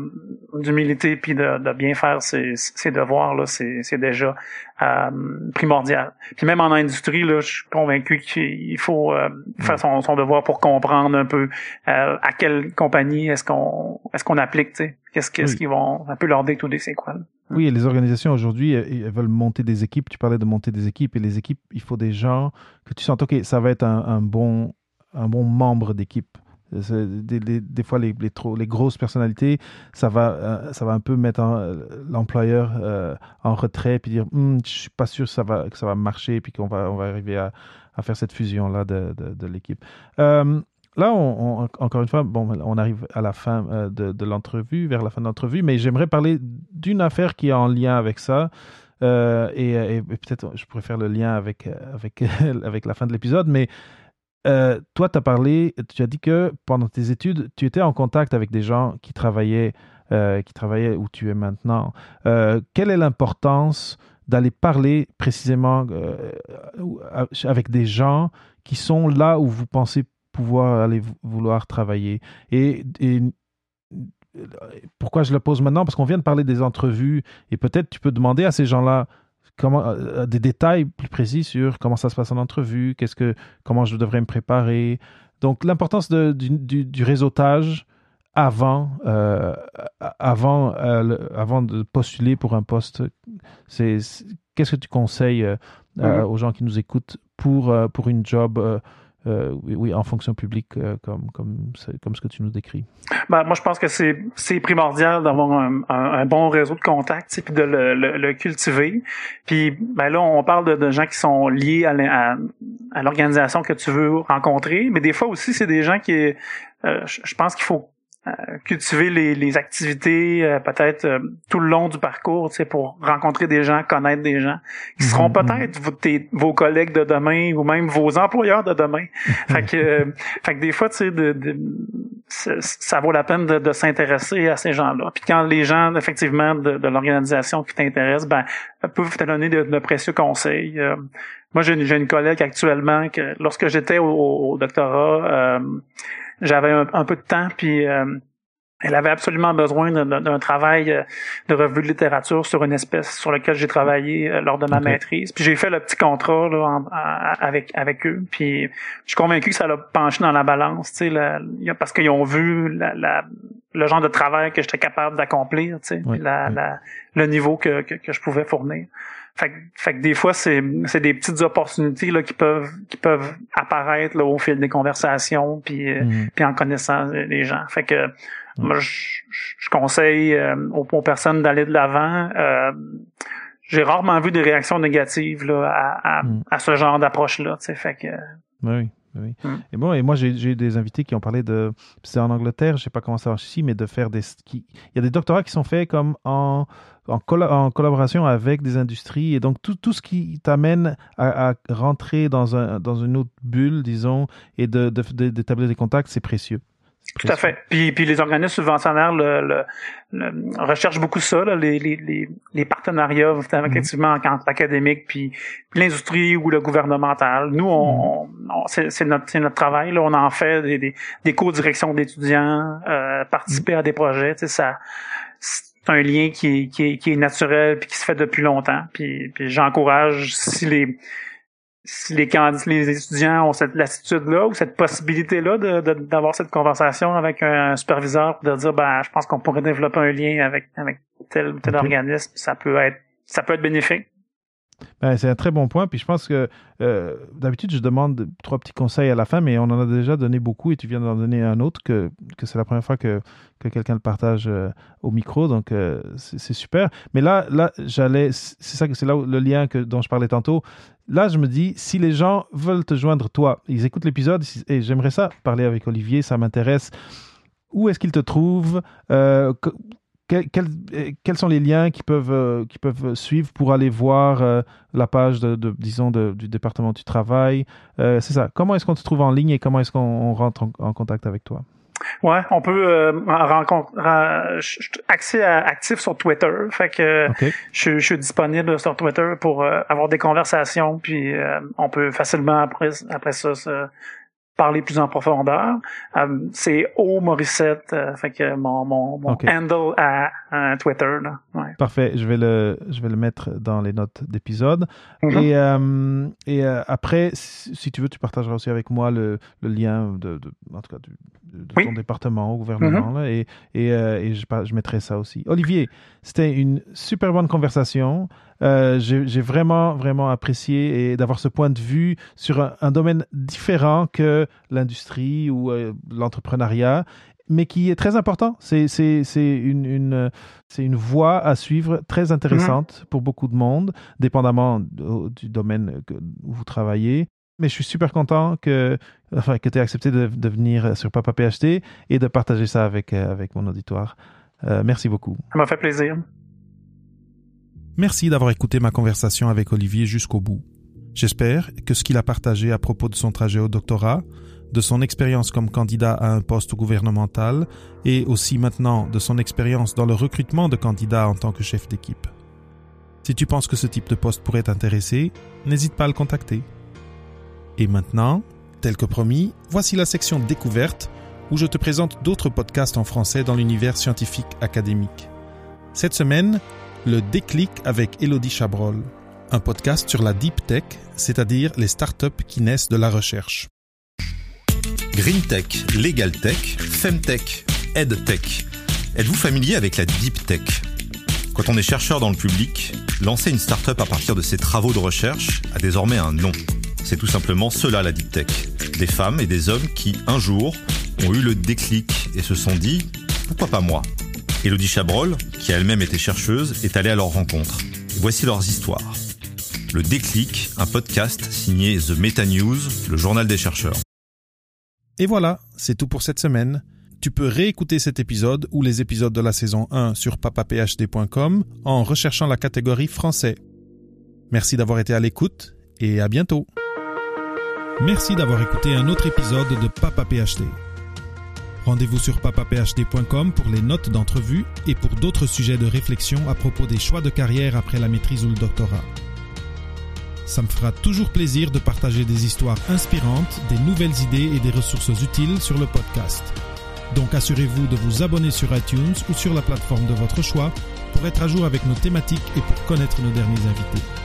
d'humilité, puis de, de, bien faire ses, ses devoirs, là, c'est, c'est déjà euh, primordial. Puis même en industrie, là, je suis convaincu qu'il faut euh, faire son, son, devoir pour comprendre un peu euh, à quelle compagnie est-ce qu'on est-ce qu'on applique, tu sais. Qu'est-ce, qu'est-ce qu'ils vont un peu leur day to c'est quoi. Oui, et les organisations aujourd'hui, elles veulent monter des équipes. Tu parlais de monter des équipes, et les équipes, il faut des gens que tu sens, OK, ça va être un, un bon, un bon membre d'équipe. Des, des, des, fois, les, les, trop, les, grosses personnalités, ça va, euh, ça va un peu mettre l'employeur euh, en retrait puis dire hm, Je suis pas sûr que ça va, marcher puis qu'on va, on va arriver à, à faire cette fusion-là de, de, l'équipe. Euh, là, encore une fois, bon, on arrive à la fin de, de l'entrevue, vers la fin de l'entrevue, mais j'aimerais parler d'une affaire qui est en lien avec ça. Et, et peut-être je pourrais faire le lien avec, avec, avec la fin de l'épisode, mais euh, toi, tu as parlé, tu as dit que pendant tes études, tu étais en contact avec des gens qui travaillaient, euh, qui travaillaient où tu es maintenant. Euh, quelle est l'importance d'aller parler précisément avec des gens qui sont là où vous pensez pouvoir aller vouloir travailler? Et, et pourquoi je le pose maintenant? Parce qu'on vient de parler des entrevues et peut-être tu peux demander à ces gens-là comment, euh, des détails plus précis sur comment ça se passe en entrevue, qu'est-ce que, comment je devrais me préparer. Donc, l'importance du, du, du, réseautage avant, euh, avant, euh, avant de postuler pour un poste, c'est, qu'est-ce que tu conseilles mm-hmm. aux gens qui nous écoutent pour, pour une job euh, oui, en fonction publique, euh, comme, comme, comme ce que tu nous décris? Ben, moi, je pense que c'est, primordial d'avoir un, un, bon réseau de contacts, puis de le, le, le, cultiver. Puis ben là, on parle de, de gens qui sont liés à, l'organisation que tu veux rencontrer, mais des fois aussi, c'est des gens qui, euh, je pense qu'il faut cultiver les, les activités euh, peut-être euh, tout le long du parcours, pour rencontrer des gens, connaître des gens qui seront mhm, peut-être vos, collègues de demain ou même vos employeurs de demain. fait que, fait que des fois, tu sais, de, de, ça vaut la peine de, de s'intéresser à ces gens-là. Puis quand les gens, effectivement, de, de l'organisation qui t'intéressent, ben peuvent te donner de, précieux conseils. moi, j'ai une, une collègue actuellement que lorsque j'étais au, au, doctorat j'avais un, peu de temps, puis euh, elle avait absolument besoin d'un travail euh, de revue de littérature sur une espèce sur laquelle j'ai travaillé euh, lors de ma maîtrise. Puis j'ai fait le petit contrat là, avec avec eux. Puis je suis convaincu que ça l'a penché dans la balance, tu sais, parce qu'ils ont vu la, le genre de travail que j'étais capable d'accomplir, tu sais, le niveau que, que, que je pouvais fournir. Fait, fait que des fois, c'est, c'est des petites opportunités là, qui peuvent qui peuvent apparaître là, au fil des conversations puis, euh, mm. puis en connaissant les gens. Fait que mm. moi, je, je conseille euh, aux, personnes d'aller de l'avant. Euh, j'ai rarement vu des réactions négatives là, à, à, mm. à ce genre d'approche-là. Fait que, oui. Oui. Et bon, et moi j'ai eu des invités qui ont parlé de, c'est en Angleterre, je sais pas comment ça marche ici, mais de faire des, il y a des doctorats qui sont faits comme en en, en, collaboration avec des industries et donc tout, tout ce qui t'amène à, à, rentrer dans, un, dans une autre bulle, disons, et d'établir de, de, des contacts, c'est précieux. Tout à fait. Puis, puis les organismes subventionnaires le, le, recherchent beaucoup ça, là, les, les, les, partenariats mm-hmm. effectivement entre l'académique puis, l'industrie ou le gouvernemental. Nous, on, mm-hmm. c'est notre, notre travail. Là, on en fait des, des, des co-directions d'étudiants, euh, participer à des projets. Tu sais, ça, c'est un lien qui est, qui qui est naturel puis qui se fait depuis longtemps. Puis, puis j'encourage si les si les candidats, les étudiants ont cette lassitude-là ou cette possibilité-là d'avoir cette conversation avec un superviseur pour de dire ben je pense qu'on pourrait développer un lien avec avec tel tel organisme, ça peut être ça peut être bénéfique. Ben, c'est un très bon point. Puis je pense que euh, d'habitude, je demande trois petits conseils à la fin, mais on en a déjà donné beaucoup et tu viens d'en donner un autre que, que c'est la première fois que, que quelqu'un le partage euh, au micro. Donc euh, c'est super. Mais là, là j'allais. C'est ça que c'est là le lien que, dont je parlais tantôt. Là, je me dis, si les gens veulent te joindre, toi, ils écoutent l'épisode et j'aimerais ça parler avec Olivier, ça m'intéresse. Où est-ce qu'ils te trouvent quels, sont les liens qui peuvent, euh, qui peuvent suivre pour aller voir euh, la page, de, disons, du département du travail? c'est ça. Comment est-ce qu'on te trouve en ligne et comment est-ce qu'on rentre en, contact avec toi? Ouais, on peut rencontrer accès actif sur Twitter. Fait que je, suis disponible sur Twitter pour avoir des conversations, puis on peut facilement après, après ça parler plus en profondeur, euh, c'est O Morissette, euh, fait que mon, mon, mon handle à, Twitter. Là. Ouais. Parfait, je vais le je vais le mettre dans les notes d'épisode. Mm-hmm. Et, euh, et après, si tu veux, tu partageras aussi avec moi le, le lien de, de, en tout cas de, ton département au gouvernement mm-hmm. là, et, et, et je, je mettrai ça aussi. Olivier, c'était une super bonne conversation. Euh, j'ai vraiment, vraiment apprécié et d'avoir ce point de vue sur un, domaine différent que l'industrie ou euh, l'entrepreneuriat, mais qui est très important. C'est une, une, une voie à suivre très intéressante mhm. pour beaucoup de monde, dépendamment du domaine où vous travaillez. Mais je suis super content que, enfin, que tu aies accepté de, de, venir sur Papa PhD et de partager ça avec, euh, avec mon auditoire. merci beaucoup. Ça m'a fait plaisir. Merci d'avoir écouté ma conversation avec Olivier jusqu'au bout. J'espère que ce qu'il a partagé à propos de son trajet au doctorat, de son expérience comme candidat à un poste gouvernemental et aussi maintenant de son expérience dans le recrutement de candidats en tant que chef d'équipe. Si tu penses que ce type de poste pourrait t'intéresser, n'hésite pas à le contacter. Et maintenant, tel que promis, voici la section découverte où je te présente d'autres podcasts en français dans l'univers scientifique académique. Cette semaine, le déclic avec Elodie Chabrol, un podcast sur la deep tech, c'est-à-dire les startups qui naissent de la recherche. Green Tech, Legal Tech, Femtech, EdTech. Êtes-vous familier avec la deep tech? Quand on est chercheur dans le public, lancer une startup à partir de ses travaux de recherche a désormais un nom. C'est tout simplement cela la deep tech. Des femmes et des hommes qui, un jour, ont eu le déclic et se sont dit pourquoi pas moi? Elodie Chabrol, qui a elle-même été chercheuse, est allée à leur rencontre. voici leurs histoires. Le déclic, un podcast signé The Meta News, le journal des chercheurs. Et voilà, c'est tout pour cette semaine. Tu peux réécouter cet épisode ou les épisodes de la saison 1 sur papaphd.com en recherchant la catégorie français. Merci d'avoir été à l'écoute et à bientôt. Merci d'avoir écouté un autre épisode de Papa PhD. Rendez-vous sur papaphd.com pour les notes d'entrevue et pour d'autres sujets de réflexion à propos des choix de carrière après la maîtrise ou le doctorat. Ça me fera toujours plaisir de partager des histoires inspirantes, des nouvelles idées et des ressources utiles sur le podcast. Donc assurez-vous de vous abonner sur iTunes ou sur la plateforme de votre choix pour être à jour avec nos thématiques et pour connaître nos derniers invités.